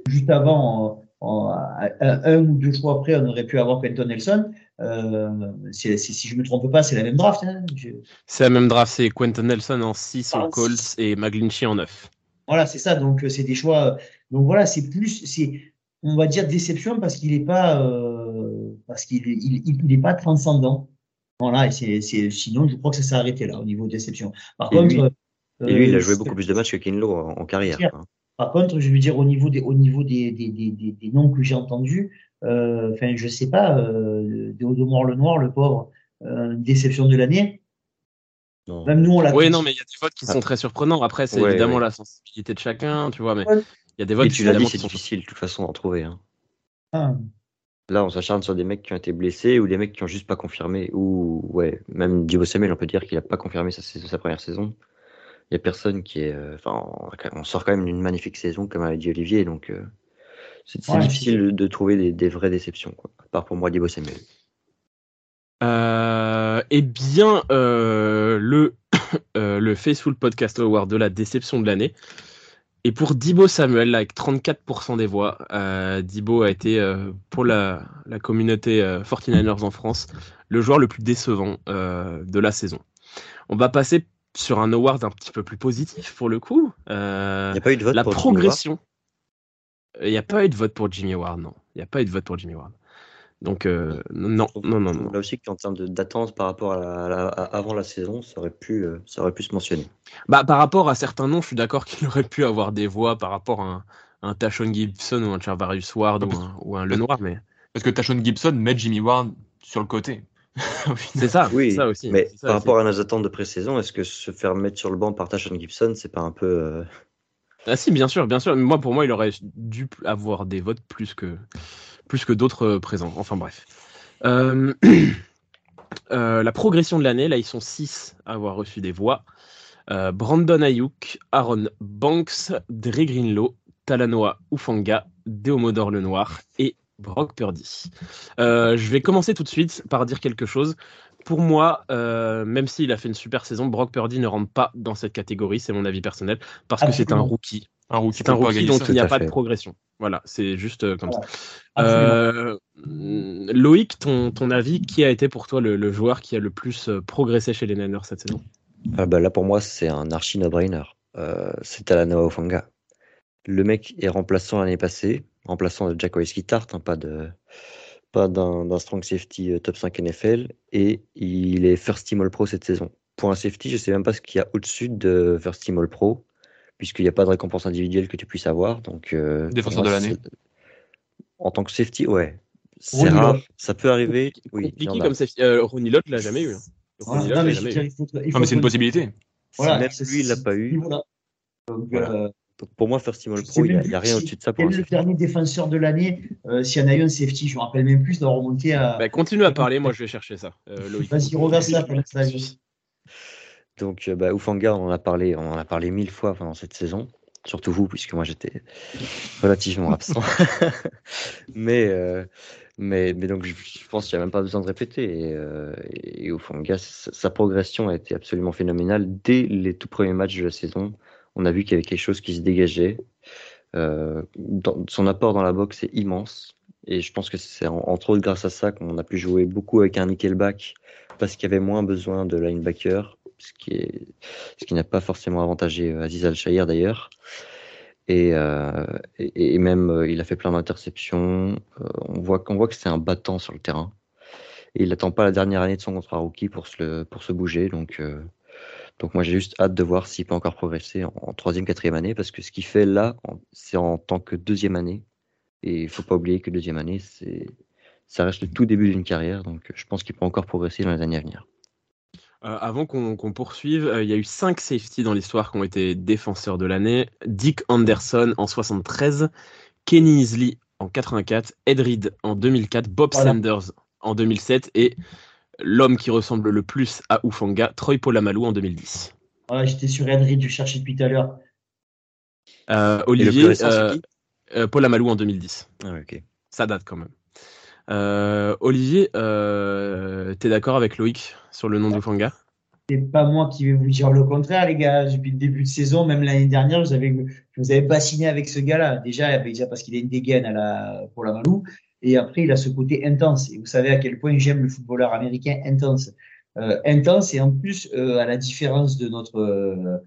juste avant en- en- à un ou deux choix après, on aurait pu avoir Quentin Nelson. Euh, si je me trompe pas, c'est la même draft. Hein. Je-
C'est la même draft, c'est Quentin Nelson en 6
Ah,
aux Colts et McGlinchey en 9.
Voilà, c'est ça. Donc, euh, c'est des choix. euh, Donc, voilà, c'est plus, c'est, on va dire déception parce qu'il n'est pas, euh, parce qu'il il, il- il est pas transcendant. Voilà, et c'est, c'est, sinon, je crois que ça s'est arrêté là, au niveau déception. Par
Et
contre,
lui-
euh,
Et lui, il a
euh,
joué beaucoup plus de matchs que Kinlo en, en carrière. Quoi.
Par contre, je veux dire, au niveau des, au niveau des, des, des, des, des noms que j'ai entendus, euh, enfin, je sais pas, euh, Théodomore le Noir, le pauvre, euh, déception de l'année.
Non.
Même nous, on l'a
Oui, non, mais il y a des votes qui sont très surprenants. Après, c'est
Ouais,
évidemment
ouais.
la sensibilité de chacun, tu vois, mais
Ouais.
Il y a des
Et
votes
tu l'as dit, c'est
sont
difficile de toute façon d'en trouver. hein.
Ah.
Là, on s'acharne sur des mecs qui ont été blessés ou des mecs qui ont juste pas confirmé. Ou, ouais, même Divo Samuel, on peut dire qu'il a pas confirmé sa, saison- sa première saison. Il y a personne qui est. euh, Enfin, on, on sort quand même d'une magnifique saison, comme a dit Olivier, donc euh, c'est
Ouais,
difficile de, de trouver des, des vraies déceptions, quoi. À part pour moi, Divo Samuel.
Euh, eh bien, euh, le, [coughs] euh, le Faceful Podcast Award de la déception de l'année. Et pour Dibo Samuel, là, avec 34% des voix, euh, Dibo a été, euh, pour la, la communauté euh, 49ers en France, le joueur le plus décevant euh, de la saison. On va passer sur un award un petit peu plus positif pour le coup. Euh,
Il n'y a pas eu de vote
la
pour Jimmy
progression. Il n'y a pas eu de vote pour Jimmy Ward, non. Il n'y a pas eu de vote pour Jimmy Ward. Donc, euh, non,
Ward.
non, non, non.
Là aussi, qu'en termes de- d'attente par rapport à, la- à la- à- avant la saison, ça aurait pu, euh, ça aurait pu se mentionner.
Bah, par rapport à certains noms, je suis d'accord qu'il aurait pu avoir des voix par rapport à un, un Tashon Gibson ou un Charvarius Ward ou un, ou un Lenoir, mais
Parce que Tashon Gibson met Jimmy Ward sur le côté. [laughs]
C'est ça,
Oui,
c'est ça aussi.
mais
ça
par
aussi.
rapport à nos attentes de pré-saison, est-ce que se faire mettre sur le banc par Tashon Gibson, c'est pas un peu. euh,
Ah si, bien sûr, bien sûr. Mais moi, pour moi, il aurait dû avoir des votes plus que, plus que d'autres euh, présents. Enfin bref. Euh, [clears throat] euh, la progression de l'année, là, ils sont 6 à avoir reçu des voix. Euh, Brandon Ayuk, Aaron Banks, Dre Greenlow, Talanoa Ufanga, Deomodor Lenoir et Brock Purdy. Euh, je vais commencer tout de suite par dire quelque chose. Pour moi, euh, même s'il a fait une super saison, Brock Purdy ne rentre pas dans cette catégorie, c'est mon avis personnel, parce que c'est un rookie.
Un rookie,
C'est un rookie, donc il n'y a pas de progression. Voilà, c'est juste euh, comme
Voilà.
ça. Euh, Loïc, ton, ton avis, qui a été pour toi le, le joueur qui a le plus euh, progressé chez les Niners cette saison?
Ah bah là, pour moi, c'est un archi no-brainer. Euh, c'est Talanoa Ofanga. Le mec est remplaçant l'année passée, remplaçant de Jack Tart, hein, pas de pas d'un d'un strong safety top 5 NFL, et il est first team All Pro cette saison. Pour un safety, je sais même pas ce qu'il y a au-dessus de first team All Pro, puisqu'il n'y a pas de récompense individuelle que tu puisses avoir. Donc, euh, pour
Défenseur
moi,
de l'année.
En tant que safety, ouais. C'est rare,
Lott.
ça peut arriver. Oui,
comme c'est. Euh, Ronnie Lott l'a jamais eu. hein. Ronnie
Non,
Lott
mais
jamais eu.
faut,
Non, mais c'est une possibilité.
Voilà,
si même lui, il l'a pas eu.
Voilà. Donc,
Voilà.
euh,
Donc, pour moi, First Team All Pro, il n'y a, rien
si-
au-dessus de ça pour
quel
un
est le
safety.
dernier défenseur de l'année euh, S'il y en a eu un safety, je me rappelle même plus d'avoir remonté à.
Bah, continue à parler, moi je vais chercher ça. euh.
Vas-y, regarde ça ça vient.
Donc, euh, bah, Ufanga, on en a parlé, on en a parlé mille fois pendant cette saison. Surtout vous, puisque moi j'étais relativement [laughs] absent. [laughs] mais, euh, mais, mais donc, je, je pense qu'il n'y a même pas besoin de répéter. Et, euh, et Ufanga, sa, sa progression a été absolument phénoménale. Dès les tout premiers matchs de la saison, on a vu qu'il y avait quelque chose qui se dégageait. Euh, dans- son apport dans la boxe est immense. Et je pense que c'est en- entre autres grâce à ça qu'on a pu jouer beaucoup avec un nickelback parce qu'il y avait moins besoin de linebacker, ce qui, qui n'a pas forcément avantagé euh, Aziz Al-Shahir d'ailleurs. Et, euh, et, et même, euh, il a fait plein d'interceptions. On, voit, voit que c'est un battant sur le terrain. Et il n'attend pas la dernière année de son contrat rookie pour se, le- pour se bouger. Donc, donc moi, j'ai juste hâte de voir s'il peut encore progresser en, troisième, quatrième année. Parce que ce qu'il fait là, c'est en tant que deuxième année. Et il faut pas oublier que deuxième année, c'est ça reste le tout début d'une carrière. Donc, je pense qu'il peut encore progresser dans les années à venir.
Euh, avant qu'on poursuive, euh, il y a eu cinq safeties dans l'histoire qui ont été défenseurs de l'année. Dick Anderson en 73, Kenny Isley en 84, Ed Reed en 2004, Bob
Voilà.
Sanders en 2007 et l'homme qui ressemble le plus à Ufanga, Troy Polamalu en 2010.
Voilà, J'étais sur Edrid, je cherchais depuis tout à l'heure.
Euh, Olivier,
récent,
euh, euh, Polamalu en 2010.
Ah.
Ça date quand même. Euh, Olivier, euh, t'es d'accord avec Loïc sur le nom d'Ufanga
C'est pas moi qui vais vous dire le contraire, les gars. Depuis le début de saison, même l'année dernière, je vous avais, je vous avais bassiné avec ce gars-là. Déjà, déjà parce qu'il a une dégaine à la, pour la Malou. Et après, il a ce côté intense. Et vous savez à quel point j'aime le footballeur américain intense. Euh, intense et en plus, à la différence de notre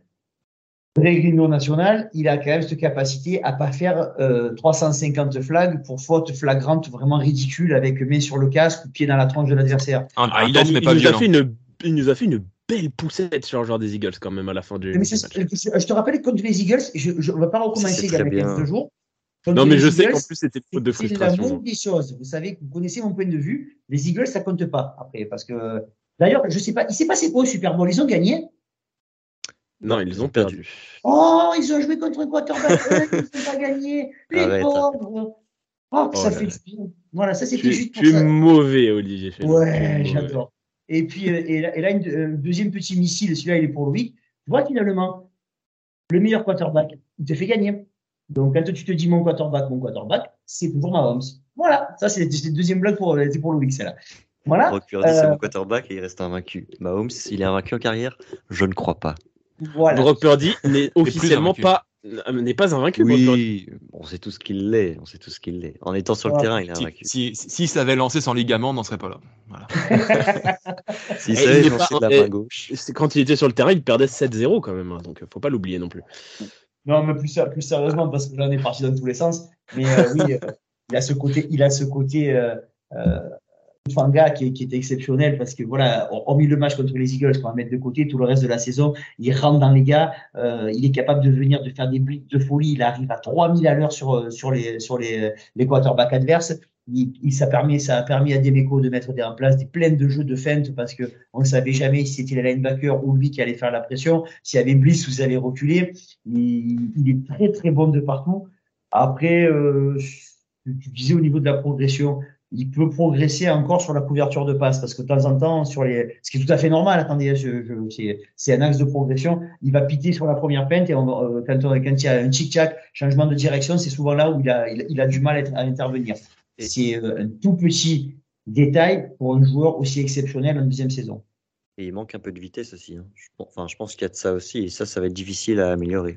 réunion nationale, il a quand même cette capacité à pas faire euh, 350 flags pour faute flagrante vraiment ridicule avec main sur le casque ou pied dans la tronche de l'adversaire.
Un,
Ah, il, nous a fait une, il nous a fait une belle poussette sur le joueur des Eagles quand même à la fin du,
Mais
match.
je te rappelle contre les Eagles, je ne vais pas recommencer il y a. 15 jours. Contre
Non, mais je sais
Eagles,
qu'en plus c'était une faute de
c'est la
frustration.
des choses. Vous savez, vous connaissez mon point de vue. Les Eagles, ça compte pas après. Parce que, d'ailleurs, je sais pas, il s'est passé quoi au Super Bowl? Ils ont gagné?
Non, ils ont perdu.
Oh, ils ont joué contre un quarterback. [laughs] ils n'ont pas gagné. Les
Arrête.
pauvres. Oh, que
Oh
ça
là
fait
là.
du bien. Voilà, ça
Tu,
c'était
es-
juste pour
tu es
ça.
mauvais, Olivier.
Ouais, j'adore. Et puis, euh, et là, et là, une- un deuxième petit missile, celui-là, il est pour Louis. Tu vois, finalement, le meilleur quarterback, il te fait gagner. Donc, quand tu te dis mon quarterback, mon quarterback, c'est toujours Mahomes. Voilà, ça, c'est la deuxième blague pour, c'est pour Louis, celle-là. Voilà,
Brock Purdy, c'est
Euh,
mon quarterback et il reste invaincu. Mahomes, il est invaincu en carrière Je ne crois pas.
Voilà.
Brock Purdy n'est officiellement pas euh, n'est pas invaincu.
Oui, on sait tous qu'il l'est. On sait tous qu'il l'est. En étant sur le terrain, il est
Si,
invaincu.
si, si, s'il s'avait lancé sans ligament, on n'en serait pas là. Voilà. [laughs]
S'il
Et
savait
est
lancer de la main gauche.
C'est Quand il était sur le terrain, il perdait 7-0 quand même, hein, donc faut pas l'oublier non plus.
Non, mais plus, plus sérieusement, parce que là, on est parti dans tous les sens. Mais euh, oui, euh, il a ce côté, il a ce côté euh, euh, Fanga qui, qui exceptionnel parce que voilà, hormis le match contre les Eagles qu'on va mettre de côté, tout le reste de la saison, il rentre dans les gars, euh, il est capable de venir de faire des blitz de folie, il arrive à 3000 à l'heure sur euh, sur les sur les les quarterbacks adverses. Il, il- ça permet ça a permis à Demeco de mettre des, en place des pleines de jeux de feinte parce que on ne savait jamais si c'était le linebacker ou lui qui allait faire la pression, s'il y avait blitz ou s'il allait reculer. Il, il est très très bon de partout. Après, euh, tu disais au niveau de la progression, il peut progresser encore sur la couverture de passe parce que de temps en temps, sur les, ce qui est tout à fait normal. Attendez, je, je, c'est, c'est un axe de progression. Il va piter sur la première peinte et on, euh, quand, on- quand il y a un tic-tac, changement de direction, c'est souvent là où il a, il, il a du mal à, intervenir. C'est euh, un tout petit détail pour un joueur aussi exceptionnel en deuxième saison.
Et il manque un peu de vitesse aussi. hein. Je, enfin, je pense qu'il y a de ça aussi. Et ça, ça va être difficile à améliorer.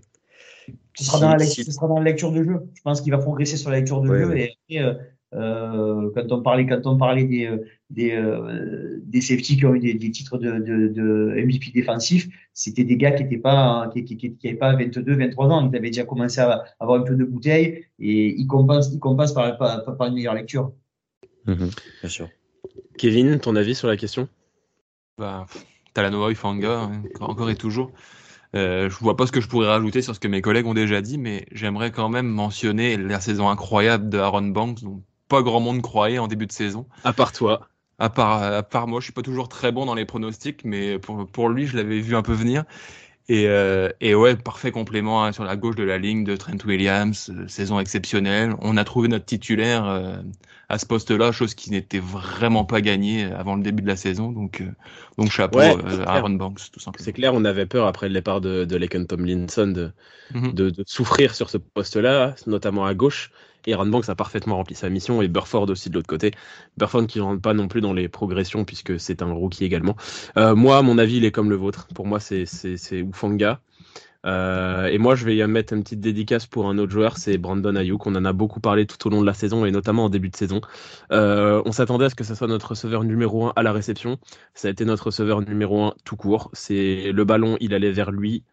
Ce sera,
Si-
dans la,
si-
lec- ce sera dans la lecture de jeu. Je pense qu'il va progresser sur la lecture de
Ouais,
jeu.
ouais.
Et après, euh, quand on parlait, quand on parlait des, euh, des, euh, des safety qui ont eu des, des titres de, de, de MVP défensif, c'était des gars qui étaient pas, qui, qui, qui, qui avaient pas 22, 23 ans. Ils avaient déjà commencé à avoir un peu de bouteille et ils compensent, ils compensent par, par, par une meilleure lecture.
Mhm, bien sûr.
Kevin, ton avis sur la question?
Bah, Talanoa Ufanga, hein, encore et toujours. Euh, je vois pas ce que je pourrais rajouter sur ce que mes collègues ont déjà dit, mais j'aimerais quand même mentionner la saison incroyable de Aaron Banks, dont pas grand monde croyait en début de saison.
À part toi.
À part, à part moi, je suis pas toujours très bon dans les pronostics, mais pour, pour lui, je l'avais vu un peu venir. Et, euh, et ouais, parfait complément hein, sur la gauche de la ligne de Trent Williams, euh, saison exceptionnelle. On a trouvé notre titulaire euh, à ce poste-là, chose qui n'était vraiment pas gagnée avant le début de la saison. Donc, donc chapeau
Ouais,
à. Aaron Banks, tout simplement.
C'est clair, on avait peur après le départ de, de Laken Tomlinson de,
Mhm.
de, de souffrir sur ce poste-là, notamment à gauche. Aaron Banks a parfaitement rempli sa mission et Burford aussi de l'autre côté. Burford qui ne rentre pas non plus dans les progressions puisque c'est un rookie également. Euh, moi, mon avis, il est comme le vôtre. Pour moi, c'est Ufanga. Euh, et moi, je vais y mettre une petite dédicace pour un autre joueur, c'est Brandon Ayuk. On en a beaucoup parlé tout au long de la saison et notamment en début de saison. Euh, on s'attendait à ce que ce soit notre receveur numéro un à la réception. Ça a été notre receveur numéro un tout court. C'est le ballon, il allait vers lui.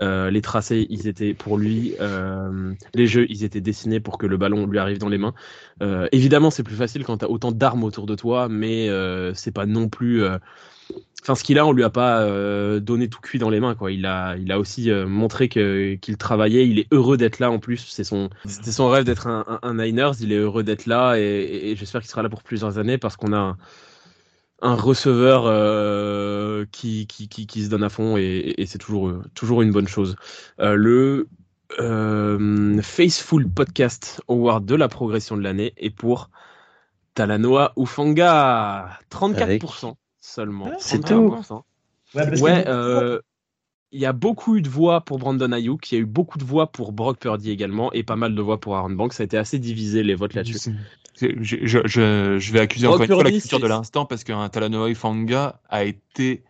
Euh, les tracés, ils étaient pour lui. Euh, les jeux, ils étaient dessinés pour que le ballon lui arrive dans les mains. Euh, évidemment, c'est plus facile quand tu as autant d'armes autour de toi, mais c'est pas non plus. Enfin, ce qu'il a, on lui a pas donné tout cuit dans les mains. Quoi. Il a, il a aussi montré qu'il travaillait. Il est heureux d'être là en plus. C'est son, c'était son rêve d'être un, un, Niners. Il est heureux d'être là et, j'espère qu'il sera là pour plusieurs années parce qu'on a un receveur euh, qui, qui, qui, qui se donne à fond et, et c'est toujours, toujours une bonne chose. Euh, le euh, Faithful Podcast Award de la progression de l'année est pour Talanoa Ufanga. 34% seulement.
Ah, c'est
34%.
Ouais, que-
Ouais, euh, il y a beaucoup eu de voix pour Brandon Ayuk, il y a eu beaucoup de voix pour Brock Purdy également, et pas mal de voix pour Aaron Banks. Ça a été assez divisé les votes là-dessus.
Je, je, je, je vais accuser encore une fois la culture de l'instant parce qu'un Talanoa Fanga a été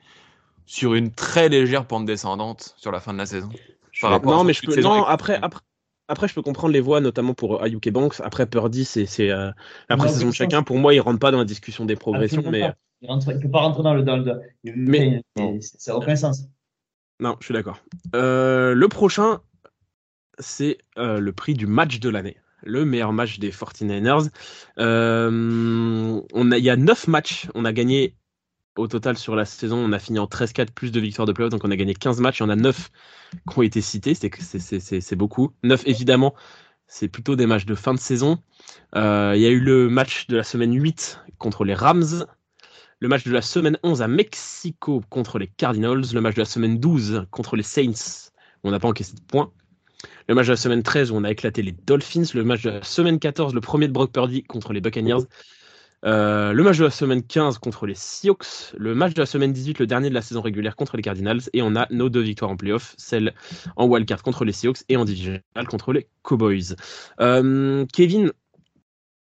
sur une très légère pente descendante sur la fin de la saison.
Je
Par
suis
rapport à
Non, mais je peux,
saison
non, après, après, après, je peux comprendre les voix, notamment pour Ayuk et Banks. Après, Purdy, c'est c'est, euh, la
Non,
pré-saison de chacun. Pour moi, il rentre pas dans la discussion des progressions,
Absolument
mais
pas. Il il peut pas rentrer dans le. Dans le
Mais-
ça n'a aucun sens.
non, je suis d'accord. Euh, le prochain, c'est euh, le prix du match de l'année. Le meilleur match des 49ers. Euh, on a, il y a 9 matchs. On a gagné au total sur la saison. On a fini en 13-4 plus de victoires de playoff. Donc on a gagné 15 matchs. Il y en a 9 qui ont été cités. C'est- beaucoup. 9 évidemment. C'est plutôt des matchs de fin de saison. Euh, il y a eu le match de la semaine 8 contre les Rams. Le match de la semaine 11 à Mexico contre les Cardinals. Le match de la semaine 12 contre les Saints. On n'a pas encaissé de points. Le match de la semaine 13 où on a éclaté les Dolphins. Le match de la semaine 14, le premier de Brock Purdy contre les Buccaneers. Euh, le match de la semaine 15 contre les Seahawks. Le match de la semaine 18, le dernier de la saison régulière contre les Cardinals. Et on a nos deux victoires en playoff, celle en wildcard contre les Seahawks et en divisional contre les Cowboys. Euh, Kevin,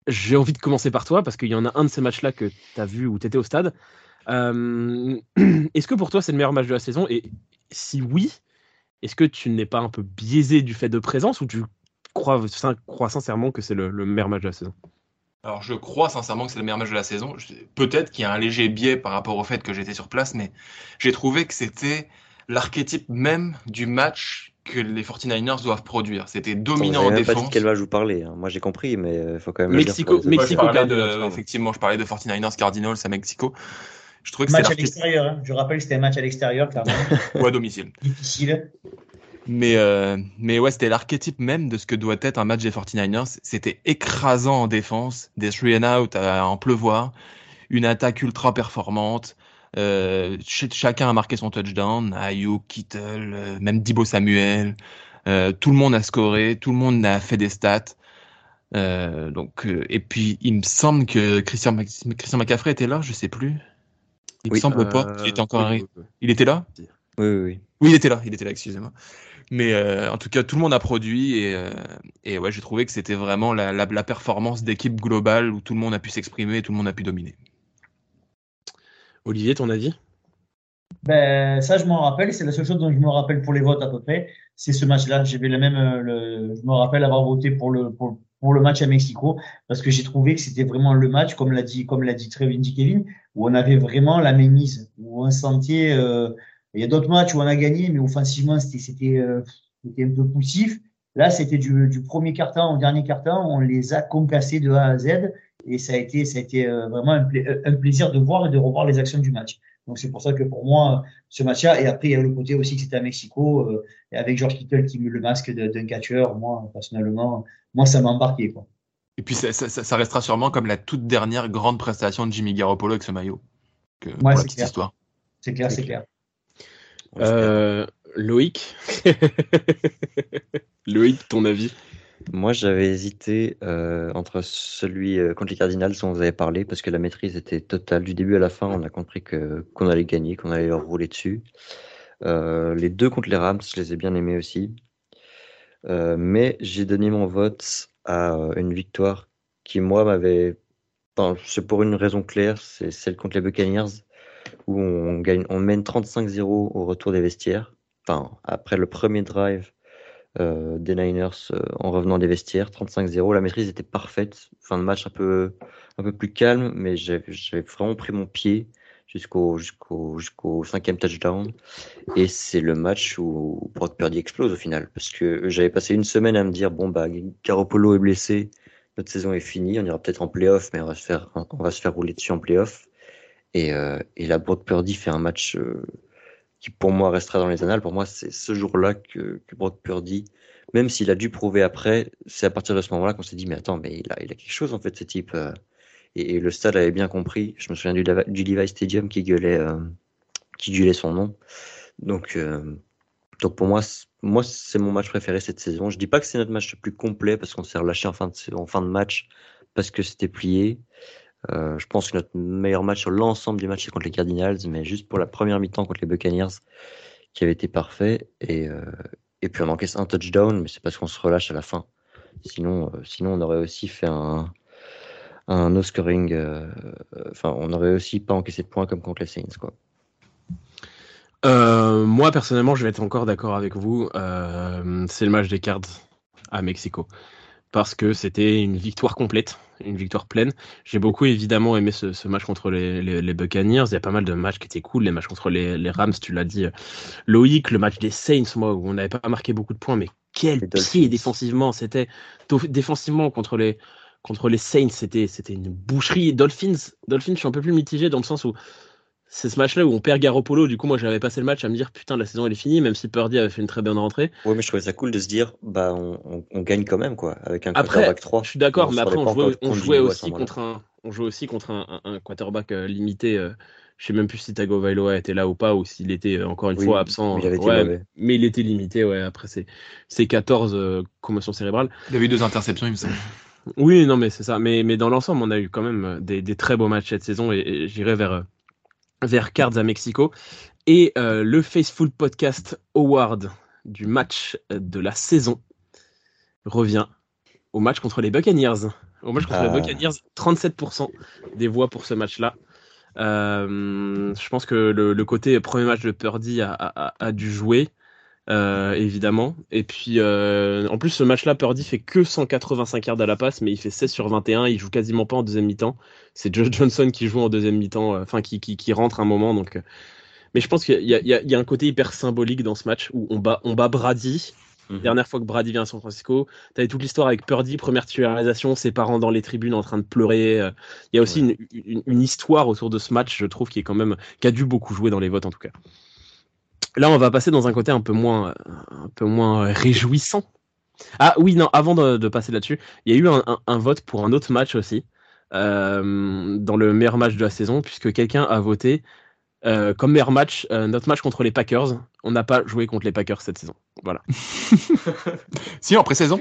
j'ai envie de commencer par toi parce qu'il y en a un de ces matchs-là que tu as vu ou tu étais au stade. Euh, [clears throat] est-ce que pour toi c'est le meilleur match de la saison? Et si oui, est-ce que tu n'es pas un peu biaisé du fait de présence ou tu crois, sin- crois sincèrement que c'est le, le meilleur match de la saison?
Alors je crois sincèrement que c'est le meilleur match de la saison. Je- Peut-être qu'il y a un léger biais par rapport au fait que j'étais sur place, mais j'ai trouvé que c'était l'archétype même du match que les 49ers doivent produire. C'était dominant en
même pas dit
défense.
de quel match vous parlez. hein. Moi j'ai compris, mais il faut quand même.
Mexico-
le dire
je
Cardinals, pardon.
effectivement, je parlais de 49ers Cardinals à Mexico. Je trouvais que
Match à
c'était l'archétype
l'extérieur. hein. Je rappelle que c'était un match à l'extérieur, clairement. [laughs]
ou à domicile.
difficile.
Mais, euh, mais ouais, c'était l'archétype même de ce que doit être un match des 49ers. C'était écrasant en défense, des three and out à en pleuvoir, une attaque ultra performante. Euh, ch- chacun a marqué son touchdown. Ayuk, Kittle, euh, même Dibo Samuel. Euh, tout le monde a scoré, tout le monde a fait des stats. Euh, donc, euh, et puis, il me semble que Christian, Christian McCaffrey était là, je sais plus. Il me
Oui.
semble pas.
Euh,
Il était encore
oui,
arrivé.
oui, oui.
Il était là?
Oui, oui, oui.
Oui, il était là, il était là, excusez-moi. Mais euh, en tout cas, tout le monde a produit et, euh, et ouais, j'ai trouvé que c'était vraiment la, la, la performance d'équipe globale où tout le monde a pu s'exprimer et tout le monde a pu dominer.
Olivier, ton avis?
Ben, ça, je m'en rappelle. C'est la seule chose dont je me rappelle pour les votes à peu près. C'est ce match-là. J'avais le même. Le, je me rappelle avoir voté pour le pour, pour le match à Mexico parce que j'ai trouvé que c'était vraiment le match, comme l'a dit comme l'a dit très bien dit Kevin, où on avait vraiment la mainmise, où on sentait. euh, il y a d'autres matchs où on a gagné, mais offensivement c'était c'était euh, un peu poussif. Là, c'était du, du premier quart-temps au dernier quart-temps, on les a concassés de A à Z et ça a été ça a été euh, vraiment un plaisir de voir et de revoir les actions du match. Donc c'est pour ça que pour moi, ce match-là, et après il y a le côté aussi que c'était à Mexico, euh, et avec George Kittle qui met le masque de- d'un catcheur, moi personnellement, moi ça m'a embarqué. Quoi.
Et puis ça, ça, ça- ça restera sûrement comme la toute dernière grande prestation de Jimmy Garoppolo avec ce maillot. Que, pour la
c'est
petite
clair.
histoire.
C'est clair,
C'est
clair.
Euh, Loïc? [laughs] Loïc, ton avis?
Moi, j'avais hésité euh, entre celui euh, contre les Cardinals dont vous avez parlé, parce que la maîtrise était totale. Du début à la fin, on a compris que qu'on allait gagner, qu'on allait leur rouler dessus. Euh, les deux contre les Rams, je les ai bien aimés aussi. mais j'ai donné mon vote à une victoire qui, moi, m'avait. Enfin, c'est pour une raison claire, c'est celle contre les Buccaneers, où on, gagne, on mène 35-0 au retour des vestiaires. Enfin, après le premier drive euh, des Niners euh, en revenant des vestiaires, 35-0. La maîtrise était parfaite. Fin de match un peu, un peu plus calme, mais j'ai vraiment pris mon pied jusqu'au jusqu'au jusqu'au cinquième touchdown. Et c'est le match où Brock Purdy explose au final, parce que j'avais passé une semaine à me dire bon bah Garoppolo est blessé, notre saison est finie, on ira peut-être en playoff, mais on va se faire on va se faire rouler dessus en playoff. Et, euh, et là Brock Purdy fait un match euh, qui pour moi restera dans les annales. Pour moi, c'est ce jour-là que, que Brock Purdy, même s'il a dû prouver après, c'est à partir de ce moment-là qu'on s'est dit, mais attends, mais il a, il a quelque chose en fait, ce type. Euh. Et, le stade avait bien compris. Je me souviens du, du Levi Stadium qui gueulait, euh, qui gueulait son nom. Donc, euh, donc pour moi, moi c'est mon match préféré cette saison. Je dis pas que c'est notre match le plus complet parce qu'on s'est relâché en fin de, en fin de match parce que c'était plié. Euh, je pense que notre meilleur match sur l'ensemble du match c'est contre les Cardinals, mais juste pour la première mi-temps contre les Buccaneers, qui avait été parfait. Et, euh, et puis on encaisse un touchdown, mais c'est parce qu'on se relâche à la fin. Sinon, euh, sinon on aurait aussi fait un, un no scoring. Enfin, on aurait aussi pas encaissé de points comme contre les Saints, quoi.
moi personnellement, je vais être encore d'accord avec vous. c'est le match des Cards à Mexico parce que c'était une victoire complète, une victoire pleine. J'ai beaucoup évidemment aimé ce, match contre les, Buccaneers. Il y a pas mal de matchs qui étaient cool. Les matchs contre les, Rams, tu l'as dit, Loïc, le match des Saints, moi, où on n'avait pas marqué beaucoup de points, mais quel pied défensivement. C'était défensivement contre les contre les Saints, c'était c'était une boucherie. Dolphins, Dolphins, je suis un peu plus mitigé dans le sens où c'est ce match-là où on perd Garoppolo. Du coup, moi, j'avais passé le match à me dire putain, la saison elle est finie, même si Purdy avait fait une très bonne rentrée.
Ouais, mais je trouvais ça cool de se dire bah on, on, gagne quand même quoi, avec un
quarterback
3.
Je suis d'accord, mais après on jouait, on jouait aussi contre un, on jouait aussi contre un, un, quarterback euh, limité. Euh, je sais même plus si Tagovailoa était là ou pas, ou s'il était euh, encore une fois absent.
Il,
ouais, mais il était limité, ouais. Après c'est 14 commotions cérébrales.
Il y a eu deux interceptions, il me semble.
Oui, non, mais c'est ça. Mais, mais dans l'ensemble, on a eu quand même des, des, très beaux matchs cette saison et, et j'irai vers vers Cards à Mexico. Et euh, le Faceful Podcast Award du match de la saison revient au match contre les Buccaneers. Au match contre les ah. Buccaneers, 37% des voix pour ce match-là. Euh, je pense que le, côté premier match de Purdy a dû jouer. Euh, évidemment. Et puis, euh, en plus, ce match-là, Purdy fait que 185 yards à la passe, mais il fait 16 sur 21. Il joue quasiment pas en deuxième mi-temps. C'est Josh [laughs] Johnson qui joue en deuxième mi-temps, euh, enfin, qui, qui, qui, rentre un moment. Donc, mais je pense qu'il y, y, y, a un côté hyper symbolique dans ce match où on bat, on bat Brady. Mhm. Dernière fois que Brady vient à San Francisco, t'avais toute l'histoire avec Purdy, première titularisation, ses parents dans les tribunes en train de pleurer. Il y a aussi une, une, une, histoire autour de ce match, je trouve, qui est quand même, qui a dû beaucoup jouer dans les votes en tout cas. Là, on va passer dans un côté un peu moins, un peu moins réjouissant. Ah oui, non, avant de, passer là-dessus, il y a eu un, vote pour un autre match aussi, euh, dans le meilleur match de la saison, puisque quelqu'un a voté euh, comme meilleur match euh, notre match contre les Packers. On n'a pas joué contre les Packers cette saison. Voilà. [laughs]
si, en pré-saison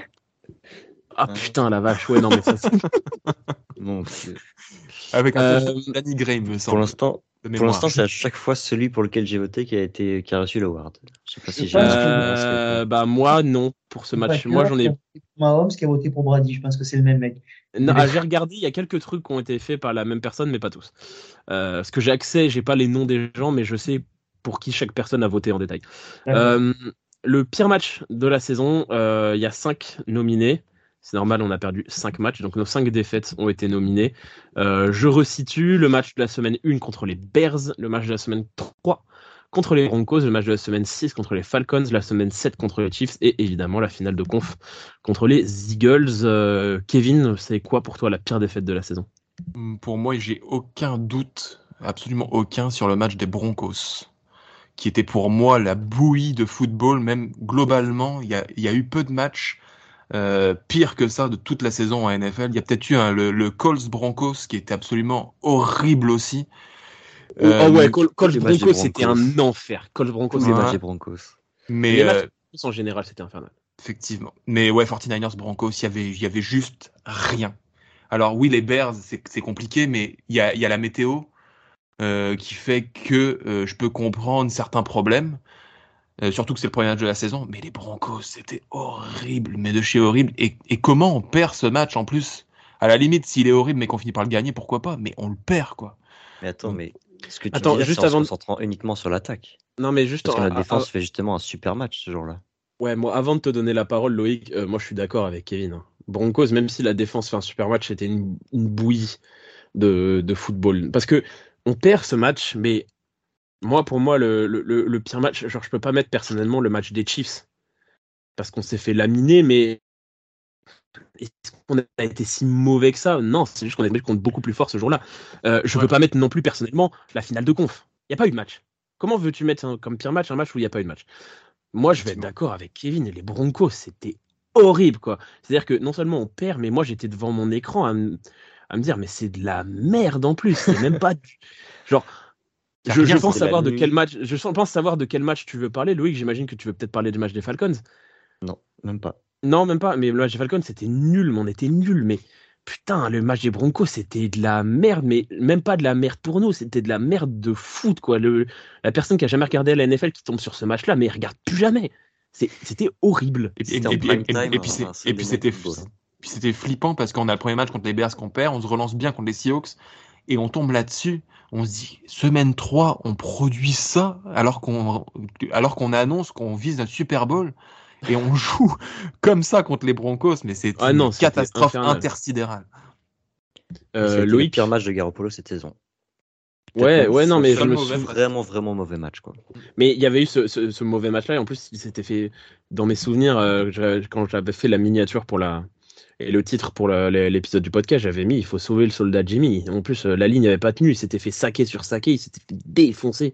Ah putain, la vache, ouais, non, mais ça. [laughs]
Avec un euh, Danny Gray, me
semble. Pour l'instant, pour l'instant, c'est à chaque fois celui pour lequel j'ai voté qui a été qui a reçu l'award.
Je sais pas si j'ai. Euh, bah moi non pour ce match. Moi j'en ai.
Mahomes qui a voté pour Brady. Je pense que c'est le même mec.
Non, j'ai regardé. Il y a quelques trucs qui ont été faits par la même personne, mais pas tous. Euh, parce que j'ai accès, j'ai pas les noms des gens, mais je sais pour qui chaque personne a voté en détail. Euh, le pire match de la saison, euh, il y a cinq nominés. C'est normal, on a perdu 5 matchs, donc nos 5 défaites ont été nominées. Euh, je resitue le match de la semaine 1 contre les Bears, le match de la semaine 3 contre les Broncos, le match de la semaine 6 contre les Falcons, la semaine 7 contre les Chiefs et évidemment la finale de conf contre les Eagles. Euh, Kevin, c'est quoi pour toi la pire défaite de la saison?
Pour moi, j'ai aucun doute, absolument aucun, sur le match des Broncos qui était pour moi la bouillie de football, même globalement, il y a eu peu de matchs euh, pire que ça de toute la saison en NFL. Il y a peut-être eu le, le, Colts Broncos qui était absolument horrible aussi.
Oh, oh ouais, Colts Broncos, c'était un enfer. Colts Broncos,
c'est Broncos.
Mais euh,
en général, c'était infernal.
Effectivement. Mais ouais, 49ers, Broncos, il y avait, il y avait juste rien. Alors oui, les Bears, c'est compliqué, mais il y a, il y a la météo euh, qui fait que euh, je peux comprendre certains problèmes. Euh, surtout que c'est le premier match de la saison. Mais les Broncos, c'était horrible, mais de chez horrible. Et, et comment on perd ce match en plus? À la limite, s'il est horrible, mais qu'on finit par le gagner, pourquoi pas? Mais on le perd, quoi.
Mais attends, mais ce que tu
Attends,
dis là,
juste
en
avant de-
se concentrant uniquement sur l'attaque?
Non, mais juste
Parce que
en-
la défense fait justement un super match ce jour-là.
Ouais, moi, avant de te donner la parole, Loïc, euh, moi, je suis d'accord avec Kevin. hein. Broncos, même si la défense fait un super match, c'était une, une bouillie de, de football. Parce que on perd ce match, mais moi, pour moi, le, le, le- pire match, genre, je peux pas mettre personnellement le match des Chiefs. Parce qu'on s'est fait laminer, mais est-ce qu'on a été si mauvais que ça? Non, c'est juste qu'on a été contre beaucoup plus fort ce jour-là. Euh, je
Ouais.
peux pas mettre non plus personnellement la finale de conf. Il n'y a pas eu de match. Comment veux-tu mettre un- comme pire match un match où il n'y a pas eu de match? Moi, je vais être d'accord avec Kevin et les Broncos, c'était horrible, quoi. C'est-à-dire que non seulement on perd, mais moi j'étais devant mon écran à, me- à me dire, mais c'est de la merde en plus. C'est même pas. du- Genre. Je, pense savoir de quel match. Je pense savoir de quel match tu veux parler, Loïc. J'imagine que tu veux peut-être parler du match des Falcons.
Non, même pas.
Non, même pas. Mais le match des Falcons, c'était nul. Mais on était nul. Mais putain, le match des Broncos, c'était de la merde. Mais même pas de la merde pour nous. C'était de la merde de foot, quoi. Le, la personne qui a jamais regardé la NFL qui tombe sur ce match-là, mais elle regarde plus jamais. C'était horrible.
Et, et- et- et-
Night Football, hein.
puis c'était flippant parce qu'on a le premier match contre les Bears qu'on perd, on se relance bien contre les Seahawks et on tombe là-dessus. On se dit, semaine 3, on produit ça alors qu'on alors qu'on annonce qu'on vise un Super Bowl et on [laughs] joue comme ça contre les Broncos, mais c'est
Ah
une
non,
catastrophe intersidérale.
Euh,
C'était le
Loïc.
pire match de Garoppolo cette saison.
Ouais, ouais, non, mais je me
match.
Vraiment, vraiment mauvais match, quoi.
Mais il y avait eu ce, ce- ce mauvais match-là, et en plus, il s'était fait, dans mes souvenirs, euh, je- quand j'avais fait la miniature pour la. Et le titre pour l'épisode du podcast, j'avais mis il faut sauver le soldat Jimmy. En plus, euh, la ligne n'avait pas tenu, il s'était fait saquer sur saquer, il s'était fait défoncer.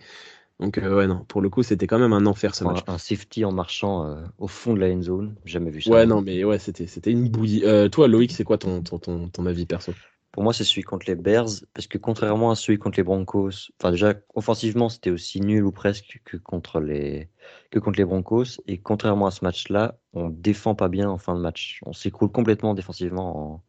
Donc, euh, ouais, non, pour le coup, c'était quand même un enfer ce match.
Un, safety en marchant euh, au fond de la end zone. Jamais vu ça.
Ouais, non, mais ouais, c'était c'était une bouillie. Euh, toi, Loïc, c'est quoi ton, ton, ton, ton avis perso?
Pour moi, c'est celui contre les Bears, parce que contrairement à celui contre les Broncos, enfin déjà offensivement, c'était aussi nul ou presque que contre les que contre les Broncos, et contrairement à ce match-là, on défend pas bien en fin de match. On s'écroule complètement défensivement en,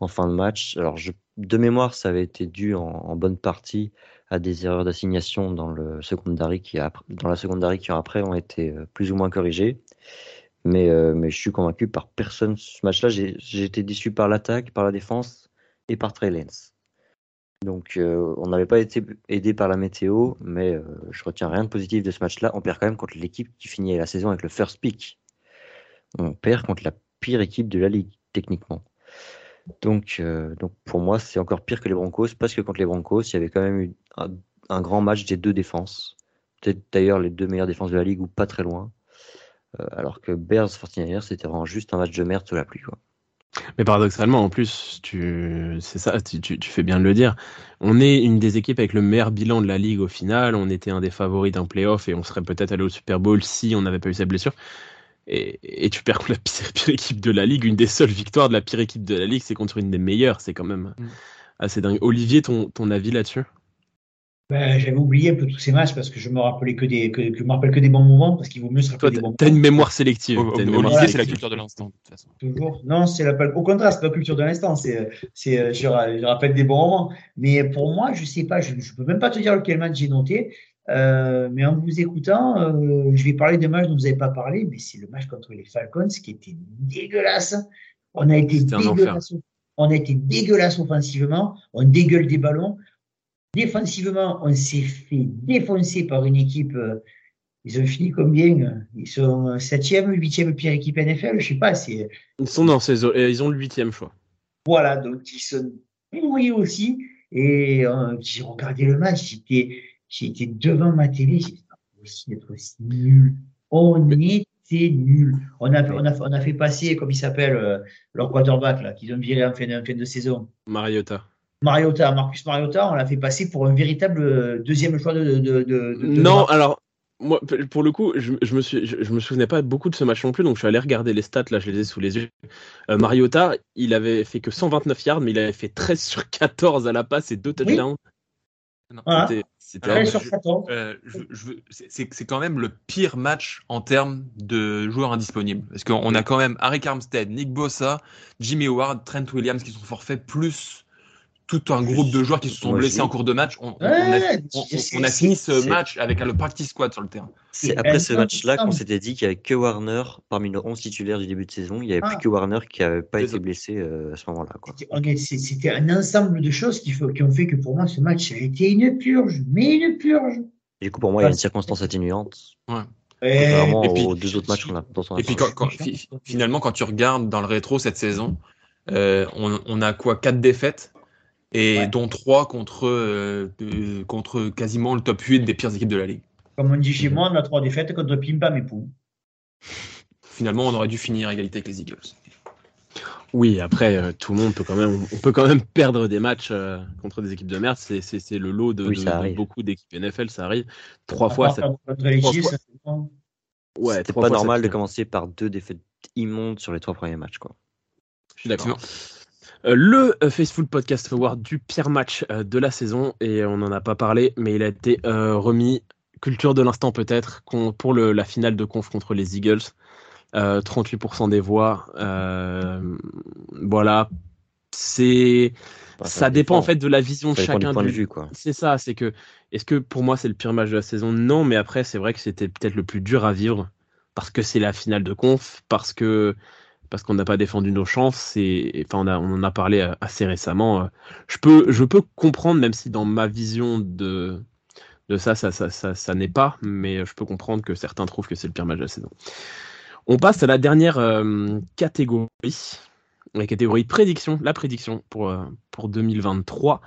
en fin de match. Alors, de mémoire, ça avait été dû en, bonne partie à des erreurs d'assignation dans le secondary qui a, dans la secondary qui après ont été euh, plus ou moins corrigées. Mais, euh, mais je suis convaincu par personne ce match-là. J'ai été déçu par l'attaque, par la défense et par Trey Lance. Donc euh, on n'avait pas été aidé par la météo, mais euh, je retiens rien de positif de ce match-là. On perd quand même contre l'équipe qui finit la saison avec le first pick. On perd contre la pire équipe de la ligue, techniquement. Donc, euh, donc pour moi, c'est encore pire que les Broncos, parce que contre les Broncos, il y avait quand même eu un, un grand match des deux défenses. Peut-être d'ailleurs les deux meilleures défenses de la ligue, ou pas très loin. Alors que Bears 49ers, c'était vraiment juste un match de merde sous la pluie. Quoi.
Mais paradoxalement, en plus, tu, c'est ça, tu, tu, tu fais bien de le dire. On est une des équipes avec le meilleur bilan de la ligue au final. On était un des favoris d'un playoff et on serait peut-être allé au Super Bowl si on n'avait pas eu cette blessure. Et, et tu perds contre la pire, pire équipe de la ligue. Une des seules victoires de la pire équipe de la ligue, c'est contre une des meilleures. C'est quand même
Mm.
assez dingue. Olivier, ton, ton avis là-dessus?
Ben, j'avais oublié un peu tous ces matchs parce que je me rappelais que des, que, que je me rappelle que des bons moments parce qu'il vaut mieux se
Toi,
rappeler des
t'as
bons
t'as une mémoire sélective. T'as une mémoire
Olivier, c'est la culture de l'instant, de toute façon.
Toujours. Non, c'est la, au contraire, c'est pas culture de l'instant. C'est, c'est, euh, je, ra- je rappelle des bons moments. Mais pour moi, je sais pas, je, je peux même pas te dire lequel match j'ai noté. Euh, mais en vous écoutant, euh, je vais parler de match dont vous n'avez pas parlé, mais c'est le match contre les Falcons qui était dégueulasse. On a été
C'était un
dégueulasse. On a été dégueulasse offensivement. On dégueule des ballons. Défensivement, on s'est fait défoncer par une équipe. euh, ils ont fini combien Ils sont septième, huitième pire équipe NFL. Je sais pas.
Ils sont dans ces, euh, ils ont le huitième choix.
voilà, donc ils sont pourris aussi. Et euh, j'ai regardé le match, j'étais, j'étais devant ma télé, j'ai dit, pas possible d'être aussi nul. On était nul. On a, on, a, on a fait passer, comme il s'appelle, euh, leur quarterback, là, qu'ils ont viré en fin de, en fin de saison.
Mariota.
Mariota, Marcus Mariota, on l'a fait passer pour un véritable euh, deuxième choix de. de, de, de- de
Non, alors moi pour le coup, je, je me suis, je, je me souvenais pas beaucoup de ce match non plus, donc je suis allé regarder les stats là, je les ai sous les yeux. Euh, Mariota, il avait fait que 129 yards, mais il avait fait 13 sur 14 à la passe et deux touchdowns.
Non.
Voilà.
C'était-.
Euh, c'est quand même le pire match en termes de joueurs indisponibles. Parce qu'on a quand même Harry Armstead, Nick Bossa, Jimmy Howard, Trent Williams qui sont forfaits, plus tout un groupe de joueurs qui se sont blessés en cours de match. On,
Ouais,
a, on-
c'est-
on a
c'est-
fini ce match avec le practice squad sur le terrain.
C'est après ce match-là qu'on s'était dit qu'il n'y avait que Warner parmi nos 11 titulaires du début de saison. Il n'y avait
Ah.
plus que Warner qui n'avait pas été blessé euh, à ce moment-là. quoi.
C'était- un ensemble de choses qui, ont fait que pour moi, ce match a été une purge, mais une purge.
Et du coup, pour moi, il y a
Ouais.
une circonstance atténuante.
Et-
Contrairement
Et puis-
aux deux autres matchs qu'on a, dont on a
Et puis
parlé.
quand, quand- fi- finalement, quand tu regardes dans le rétro cette saison, euh, on, on a quoi? Quatre défaites? Et
Ouais.
dont trois contre, euh, contre quasiment le top 8 des pires équipes de la ligue.
Comme on dit chez moi, on a trois défaites contre Pimpa et Pou. [laughs]
Finalement, on aurait dû finir à égalité avec les Eagles.
Oui, après, euh, tout le monde peut quand même, on peut quand même perdre des matchs euh, contre des équipes de merde. C'est, c'est, c'est le lot de,
Oui,
de-
ça
de
arrive.
beaucoup d'équipes NFL, ça arrive. Trois fois, ça,
Contre les
trois
Chiefs,
fois-
ça fait bon.
ouais,
C'était pas
fois,
normal de commencer par deux défaites immondes sur les trois premiers matchs. Quoi.
Je suis d'accord. Le euh, Faceful Podcast Award du pire match euh, de la saison, et on n'en a pas parlé, mais il a été euh, remis, culture de l'instant peut-être, pour le- la finale de conf contre les Eagles. Euh, 38% des voix. euh, voilà. C'est.
Bah,
ça dépend en fait de la vision de
Ça
chacun
de
du-
vue. Quoi.
C'est ça, c'est que. Est-ce que pour moi c'est le pire match de la saison? Non, mais après c'est vrai que c'était peut-être le plus dur à vivre parce que c'est la finale de conf, parce que parce qu'on n'a pas défendu nos chances et enfin on, en a parlé euh, assez récemment. euh, Je peux je peux comprendre même si dans ma vision de de ça ça ça ça, ça n'est pas, mais je peux comprendre que certains trouvent que c'est le pire match de la saison. On passe à la dernière euh, catégorie, la catégorie prédiction, la prédiction pour euh, pour 2023.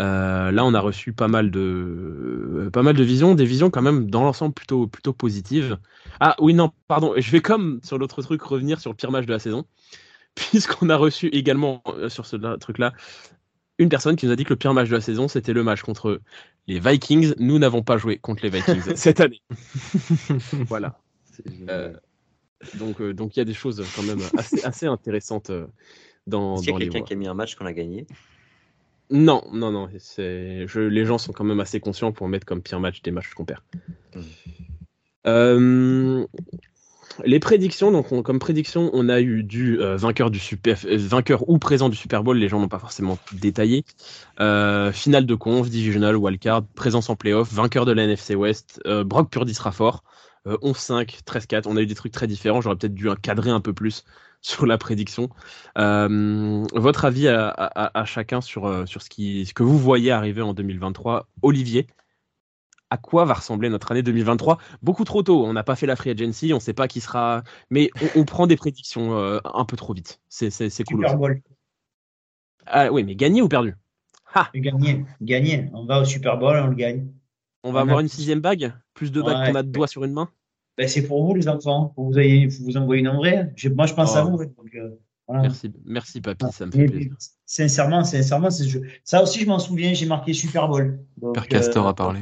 Euh, là, on a reçu pas mal de, pas mal de visions, des visions quand même dans l'ensemble plutôt, plutôt positives. Ah oui, non, pardon, je vais comme sur l'autre truc revenir sur le pire match de la saison, [laughs] puisqu'on a reçu également euh, sur ce là- truc-là une personne qui nous a dit que le pire match de la saison, c'était le match contre les Vikings. Nous n'avons pas joué contre les Vikings [laughs] cette année. [laughs] voilà. Euh, donc, euh, donc il y a des choses quand même assez, assez intéressantes euh, dans,
Est-ce qu'il y a quelqu'un qui a mis un match qu'on a gagné?
Non, non, non. Je, les gens sont quand même assez conscients pour mettre comme pire match des matchs qu'on perd.
Mm.
Euh, les prédictions, donc on- comme prédiction, on a eu du euh, vainqueur du super, euh, vainqueur ou présent du Super Bowl. Les gens n'ont pas forcément détaillé. Finale de conf, divisional, wildcard, présence en playoff, vainqueur de la NFC West. Brock Purdy sera fort. Euh, 11-5, 13-4. On a eu des trucs très différents. J'aurais peut-être dû cadrer un peu plus sur la prédiction. Euh, votre avis à, à- à chacun sur, euh, sur ce, qui, ce que vous voyez arriver en 2023. Olivier, à quoi va ressembler notre année 2023 Beaucoup trop tôt. On n'a pas fait la free agency, on ne sait pas qui sera. Mais on, on prend des prédictions euh, un peu trop vite. C'est, cool.
Super. Bowl.
Ah, oui, mais gagné ou perdu? Ah,
Gagné, gagné. On va au Super Bowl, on le gagne.
on va
On a-
avoir une sixième bague? Plus de bagues
Ouais.
qu'on a de doigts sur une main?
Ben, c'est pour vous, les enfants. Pour vous, ayez, faut vous envoyer une en vrai. Je- moi, je pense
Oh.
à vous. donc, euh, voilà.
Merci, merci papy, ça me fait plaisir.
Sincèrement, sincèrement, je- ça aussi, je m'en souviens, j'ai marqué Super Bowl. Donc,
Père Castor
euh,
a parlé.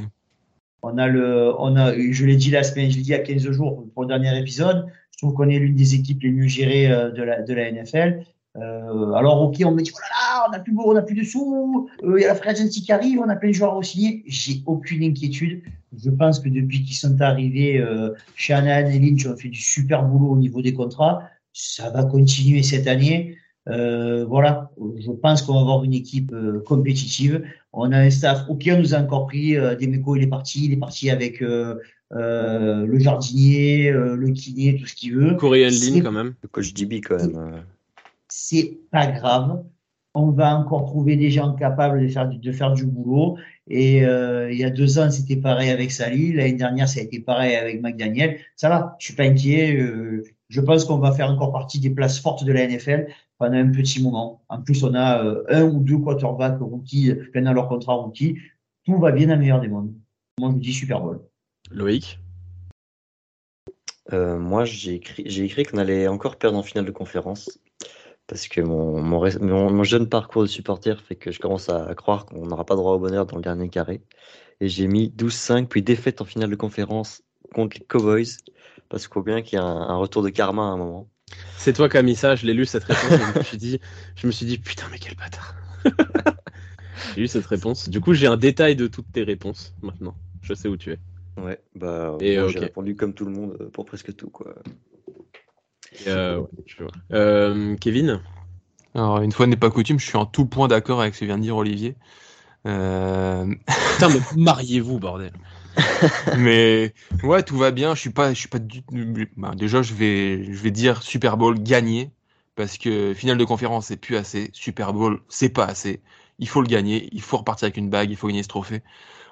On a le, on a, je l'ai dit la semaine, je l'ai dit il y a 15 jours pour le dernier épisode. Je trouve qu'on est l'une des équipes les mieux gérées euh, de la, de la NFL. Euh, alors, ok, on me dit, oh là là, on n'a plus, beau- on n'a plus de sous, euh, il y a la free agency qui arrive, on a plein de joueurs à signer. J'ai aucune inquiétude. Je pense que depuis qu'ils sont arrivés, euh, Shannon et Lynch ont fait du super boulot au niveau des contrats. Ça va continuer cette année. Euh, voilà, je pense qu'on va avoir une équipe euh, compétitive. On a un staff. Ok, on nous a encore pris. Euh, Demeco, il est parti. Il est parti avec le jardinier, le kiné, tout ce qu'il veut.
Corey Lynn quand même.
Le coach DB, quand même.
C'est pas grave. On va encore trouver des gens capables de faire du, de faire du boulot. Et euh, il y a deux ans, c'était pareil avec Sally. L'année dernière, ça a été pareil avec McDaniel. Ça va, je suis pas inquiet. Euh, je pense qu'on va faire encore partie des places fortes de la NFL pendant un petit moment. En plus, on a euh, un ou deux quarterbacks rookies pendant leur contrat rookie. Tout va bien dans le meilleur des mondes. Moi, je dis Super Bowl.
Loïc?
Euh, moi, j'ai écrit, j'ai écrit qu'on allait encore perdre en finale de conférence. Parce que mon, mon, ré- mon- mon jeune parcours de supporter fait que je commence à croire qu'on n'aura pas droit au bonheur dans le dernier carré. Et j'ai mis 12-5, puis défaite en finale de conférence contre les Cowboys. Parce qu'il faut bien qu'il y ait un, un retour de karma à un moment.
C'est toi qui as mis ça, je l'ai lu cette réponse et je me suis dit, je me suis dit putain mais quel bâtard. [laughs] J'ai eu cette réponse. Du coup, j'ai un détail de toutes tes réponses maintenant. Je sais où tu es.
Ouais, bah,
Et,
moi, j'ai répondu comme tout le monde euh, pour presque tout, quoi.
Euh, ouais, je vois. Euh, Kevin
Alors, une fois n'est pas coutume, je suis en tout point d'accord avec ce que vient de dire Olivier. Euh,
Putain, mais mariez-vous, bordel. [laughs]
mais ouais, tout va bien. Je suis pas, je suis pas du bah, déjà, je vais, je vais dire Super Bowl gagné parce que finale de conférence c'est plus assez. Super Bowl c'est pas assez. Il faut le gagner. Il faut repartir avec une bague. Il faut gagner ce trophée.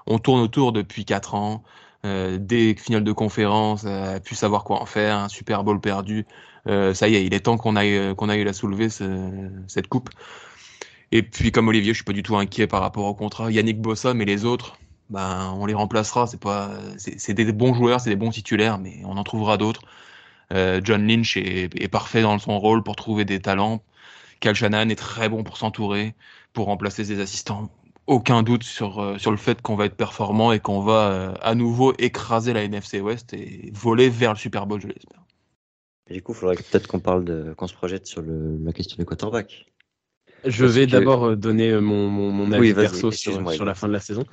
On tourne autour depuis quatre ans. Euh, dès que finale de conférence, euh, plus savoir quoi en faire. Un Super Bowl perdu. Euh, ça y est, il est temps qu'on aille, euh, qu'on aille la soulever ce- cette coupe. Et puis comme Olivier, je suis pas du tout inquiet par rapport au contrat. Yannick Bossa, mais les autres, ben on les remplacera. C'est pas, c'est des bons joueurs, c'est des bons titulaires, mais on en trouvera d'autres. Euh, John Lynch est, est parfait dans son rôle pour trouver des talents. Cal Shanahan est très bon pour s'entourer, pour remplacer ses assistants. Aucun doute sur, euh, sur le fait qu'on va être performant et qu'on va à nouveau écraser la NFC West et voler vers le Super Bowl, je l'espère.
Et du coup, il faudrait peut-être qu'on parle de, qu'on se projette sur le, la question du quarterback.
Je
Parce
vais
que-
d'abord euh, donner euh, mon, mon, mon avis
Oui,
perso sur, la fin de la saison.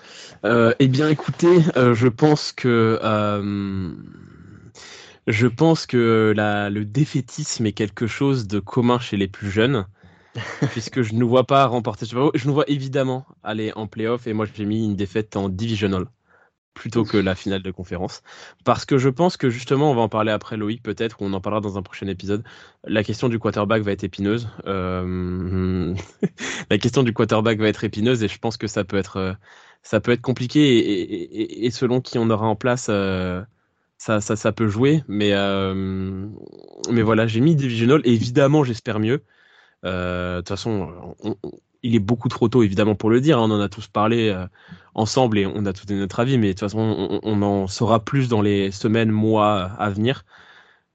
Euh, eh bien, écoutez, euh, je pense que euh, je pense que la, le défaitisme est quelque chose de commun chez les plus jeunes, [laughs] puisque je ne vois pas remporter. Bowl. Je nous vois évidemment aller en playoff, et moi j'ai mis une défaite en divisional plutôt que la finale de conférence. Parce que je pense que justement, on va en parler après Loïc peut-être, ou on en parlera dans un prochain épisode. La question du quarterback va être épineuse. Euh, [laughs] la question du quarterback va être épineuse et je pense que ça peut être, euh, ça peut être compliqué et, selon qui on aura en place, euh, ça, ça, ça peut jouer. Mais, mais voilà, j'ai mis divisional évidemment, j'espère mieux. De toute façon, on- on- il est beaucoup trop tôt évidemment pour le dire. hein, on en a tous parlé euh, ensemble et on a tous donné notre avis. Mais de toute façon, on, en saura plus dans les semaines, mois à venir.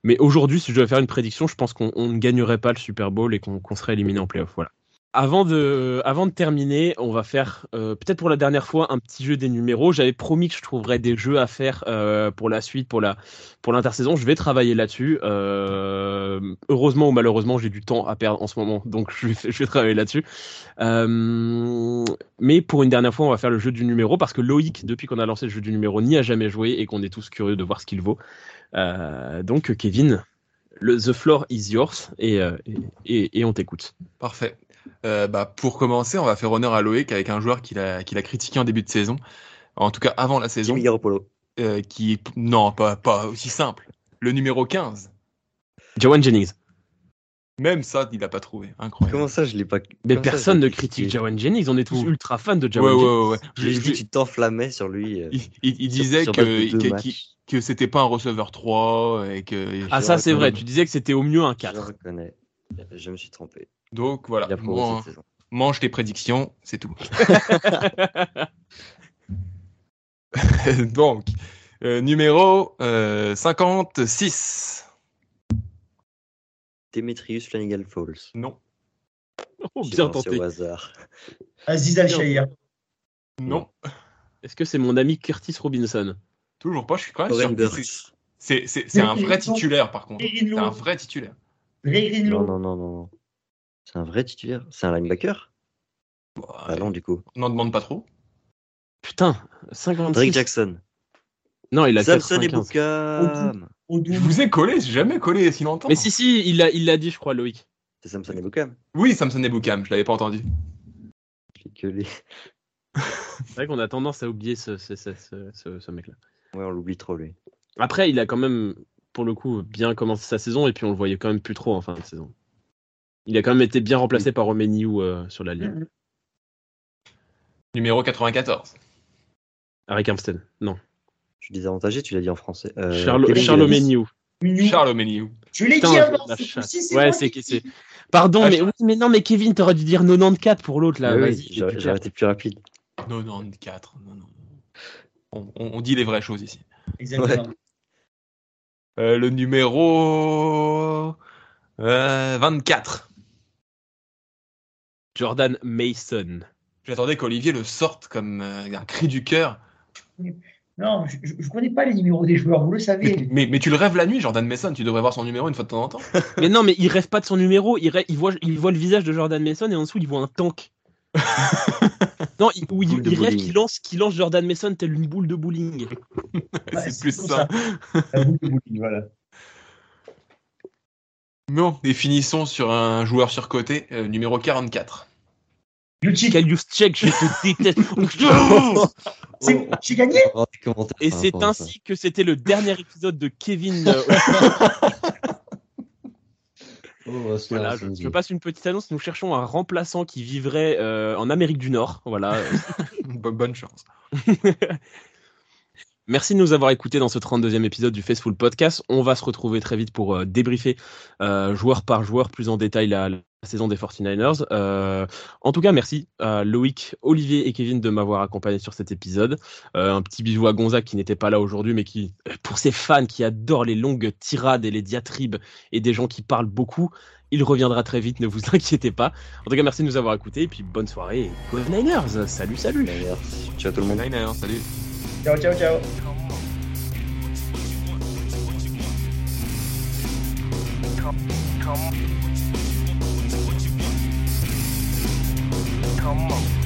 Mais aujourd'hui, si je devais faire une prédiction, je pense qu'on on ne gagnerait pas le Super Bowl et qu'on qu'on serait éliminé en playoff. Voilà. Avant de, terminer, on va faire euh, peut-être pour la dernière fois un petit jeu des numéros. J'avais promis que je trouverais des jeux à faire euh, pour la suite, pour la pour l'intersaison. Je vais travailler là-dessus. Euh, heureusement ou malheureusement, j'ai du temps à perdre en ce moment, donc je vais, travailler là-dessus. Mais pour une dernière fois, on va faire le jeu du numéro parce que Loïc, depuis qu'on a lancé le jeu du numéro, n'y a jamais joué et qu'on est tous curieux de voir ce qu'il vaut. Donc, Kevin, le The Floor is yours et- et on t'écoute.
Parfait. Euh, bah, pour commencer, on va faire honneur à Loïc avec un joueur qu'il a, qu'il a critiqué en début de saison. En tout cas, avant la saison.
Jimmy Garoppolo.
euh, qui est. Non, pas, pas aussi simple. Le numéro 15.
Jawan Jennings.
Même ça, il n'a pas trouvé. Incroyable.
Comment ça, je l'ai pas.
Mais personne
je
ne critique Jawan Jennings. On est tous
Ouh.
ultra fans de
Ouais,
Jawan
ouais,
Jennings.
ouais, ouais.
Je
Je- je-
dit, tu t'enflammais sur lui. euh,
il, il- il
sur-
disait
sur
que, que, que c'était pas un receveur 3 et que.
Ah,
Je
ça, c'est vrai. Tu disais que c'était au mieux un
Je
4.
reconnais. Je me suis trompé.
Donc voilà. Mange tes prédictions, c'est tout. [laughs] [laughs] Donc, euh, numéro euh, 56.
Demetrius Flanagan Falls.
Non.
Oh, bien tenté.
au hasard.
Aziz Al-Shahir.
Non.
Est-ce que c'est mon ami Curtis Robinson?
Toujours pas, je suis quand même c'est- un vrai titulaire par contre. C'est un vrai titulaire.
Non, non, non, non. C'est un vrai titulaire. C'est un linebacker? Ah non, du coup.
N'en demande pas trop.
Putain, 56.
Drake Jackson.
Non, il a
Samson et
95.
Boukam.
Au
Je vous ai collé, j'ai jamais collé si longtemps.
Mais si, si, il l'a il l'a dit, je crois, Loïc.
C'est Samson et Boukam.
Oui, Samson et Boukam, je l'avais pas entendu.
Je l'ai gueulé.
C'est vrai qu'on a tendance à oublier ce, ce, ce, ce- ce- ce mec-là.
Ouais, on l'oublie trop, lui.
Après, il a quand même, pour le coup, bien commencé sa saison et puis on le voyait quand même plus trop en fin de saison. Il a quand même été bien remplacé par Romeniu euh, sur la ligne.
Mhm.
Numéro 94.
Harry Armstead, non.
Je suis désavantagé, tu l'as dit en français. Euh,
Charles.
Charles.
Je l'ai
Putain,
dit avant. c'est
Ouais, c'est
qui-
que c'est. Pardon,
Ah,
mais,
je-
oui, mais non, mais Kevin, t'aurais dû dire 94 pour l'autre là.
Ouais, oui,
Vas-y.
j'aurais été plus rapide.
94. Non, non. On, on- on dit les vraies choses ici.
Exactement.
Euh, le numéro euh, 24.
Jordan Mason.
J'attendais qu'Olivier le sorte comme euh, un cri du cœur.
Non, je, je connais pas les numéros des joueurs, vous le savez.
Mais, mais tu le rêves la nuit, Jordan Mason. Tu devrais voir son numéro une fois de temps en temps. [laughs]
mais non, mais il rêve pas de son numéro. Il, rêve- il, voit, il voit le visage de Jordan Mason et en dessous, il voit un tank. [laughs] non, il, où il,
Boule de
il rêve qu'il lance, qu'il lance Jordan Mason telle une boule de bowling. [laughs]
Ouais,
c'est plus ça.
La boule de bowling, voilà.
Bon, et finissons sur un joueur surcoté, euh, numéro 44.
Lucic,
Kalius Check, je te déteste. [laughs]
c'est- j'ai gagné
commentaires
Et c'est ainsi que c'était le [laughs] dernier épisode de Kevin. euh, [laughs]
Oh,
voilà, je, passe une petite annonce. Nous cherchons un remplaçant qui vivrait euh, en Amérique du Nord. Voilà.
Bo- Bonne chance.
Merci de nous avoir écoutés dans ce 32e épisode du Faceful Podcast. On va se retrouver très vite pour euh, débriefer euh, joueur par joueur plus en détail la, la saison des 49ers. Euh, en tout cas, merci à Loïc, Olivier et Kevin de m'avoir accompagné sur cet épisode. Euh, un petit bisou à Gonzague qui n'était pas là aujourd'hui, mais qui, euh, pour ses fans qui adorent les longues tirades et les diatribes et des gens qui parlent beaucoup, il reviendra très vite, ne vous [laughs] inquiétez pas. En tout cas, merci de nous avoir écoutés et puis bonne soirée et Go Niners. Salut, salut.
Merci. Ciao tout le monde.
Niners, salut.
Ciao, ciao, ciao.
Come on.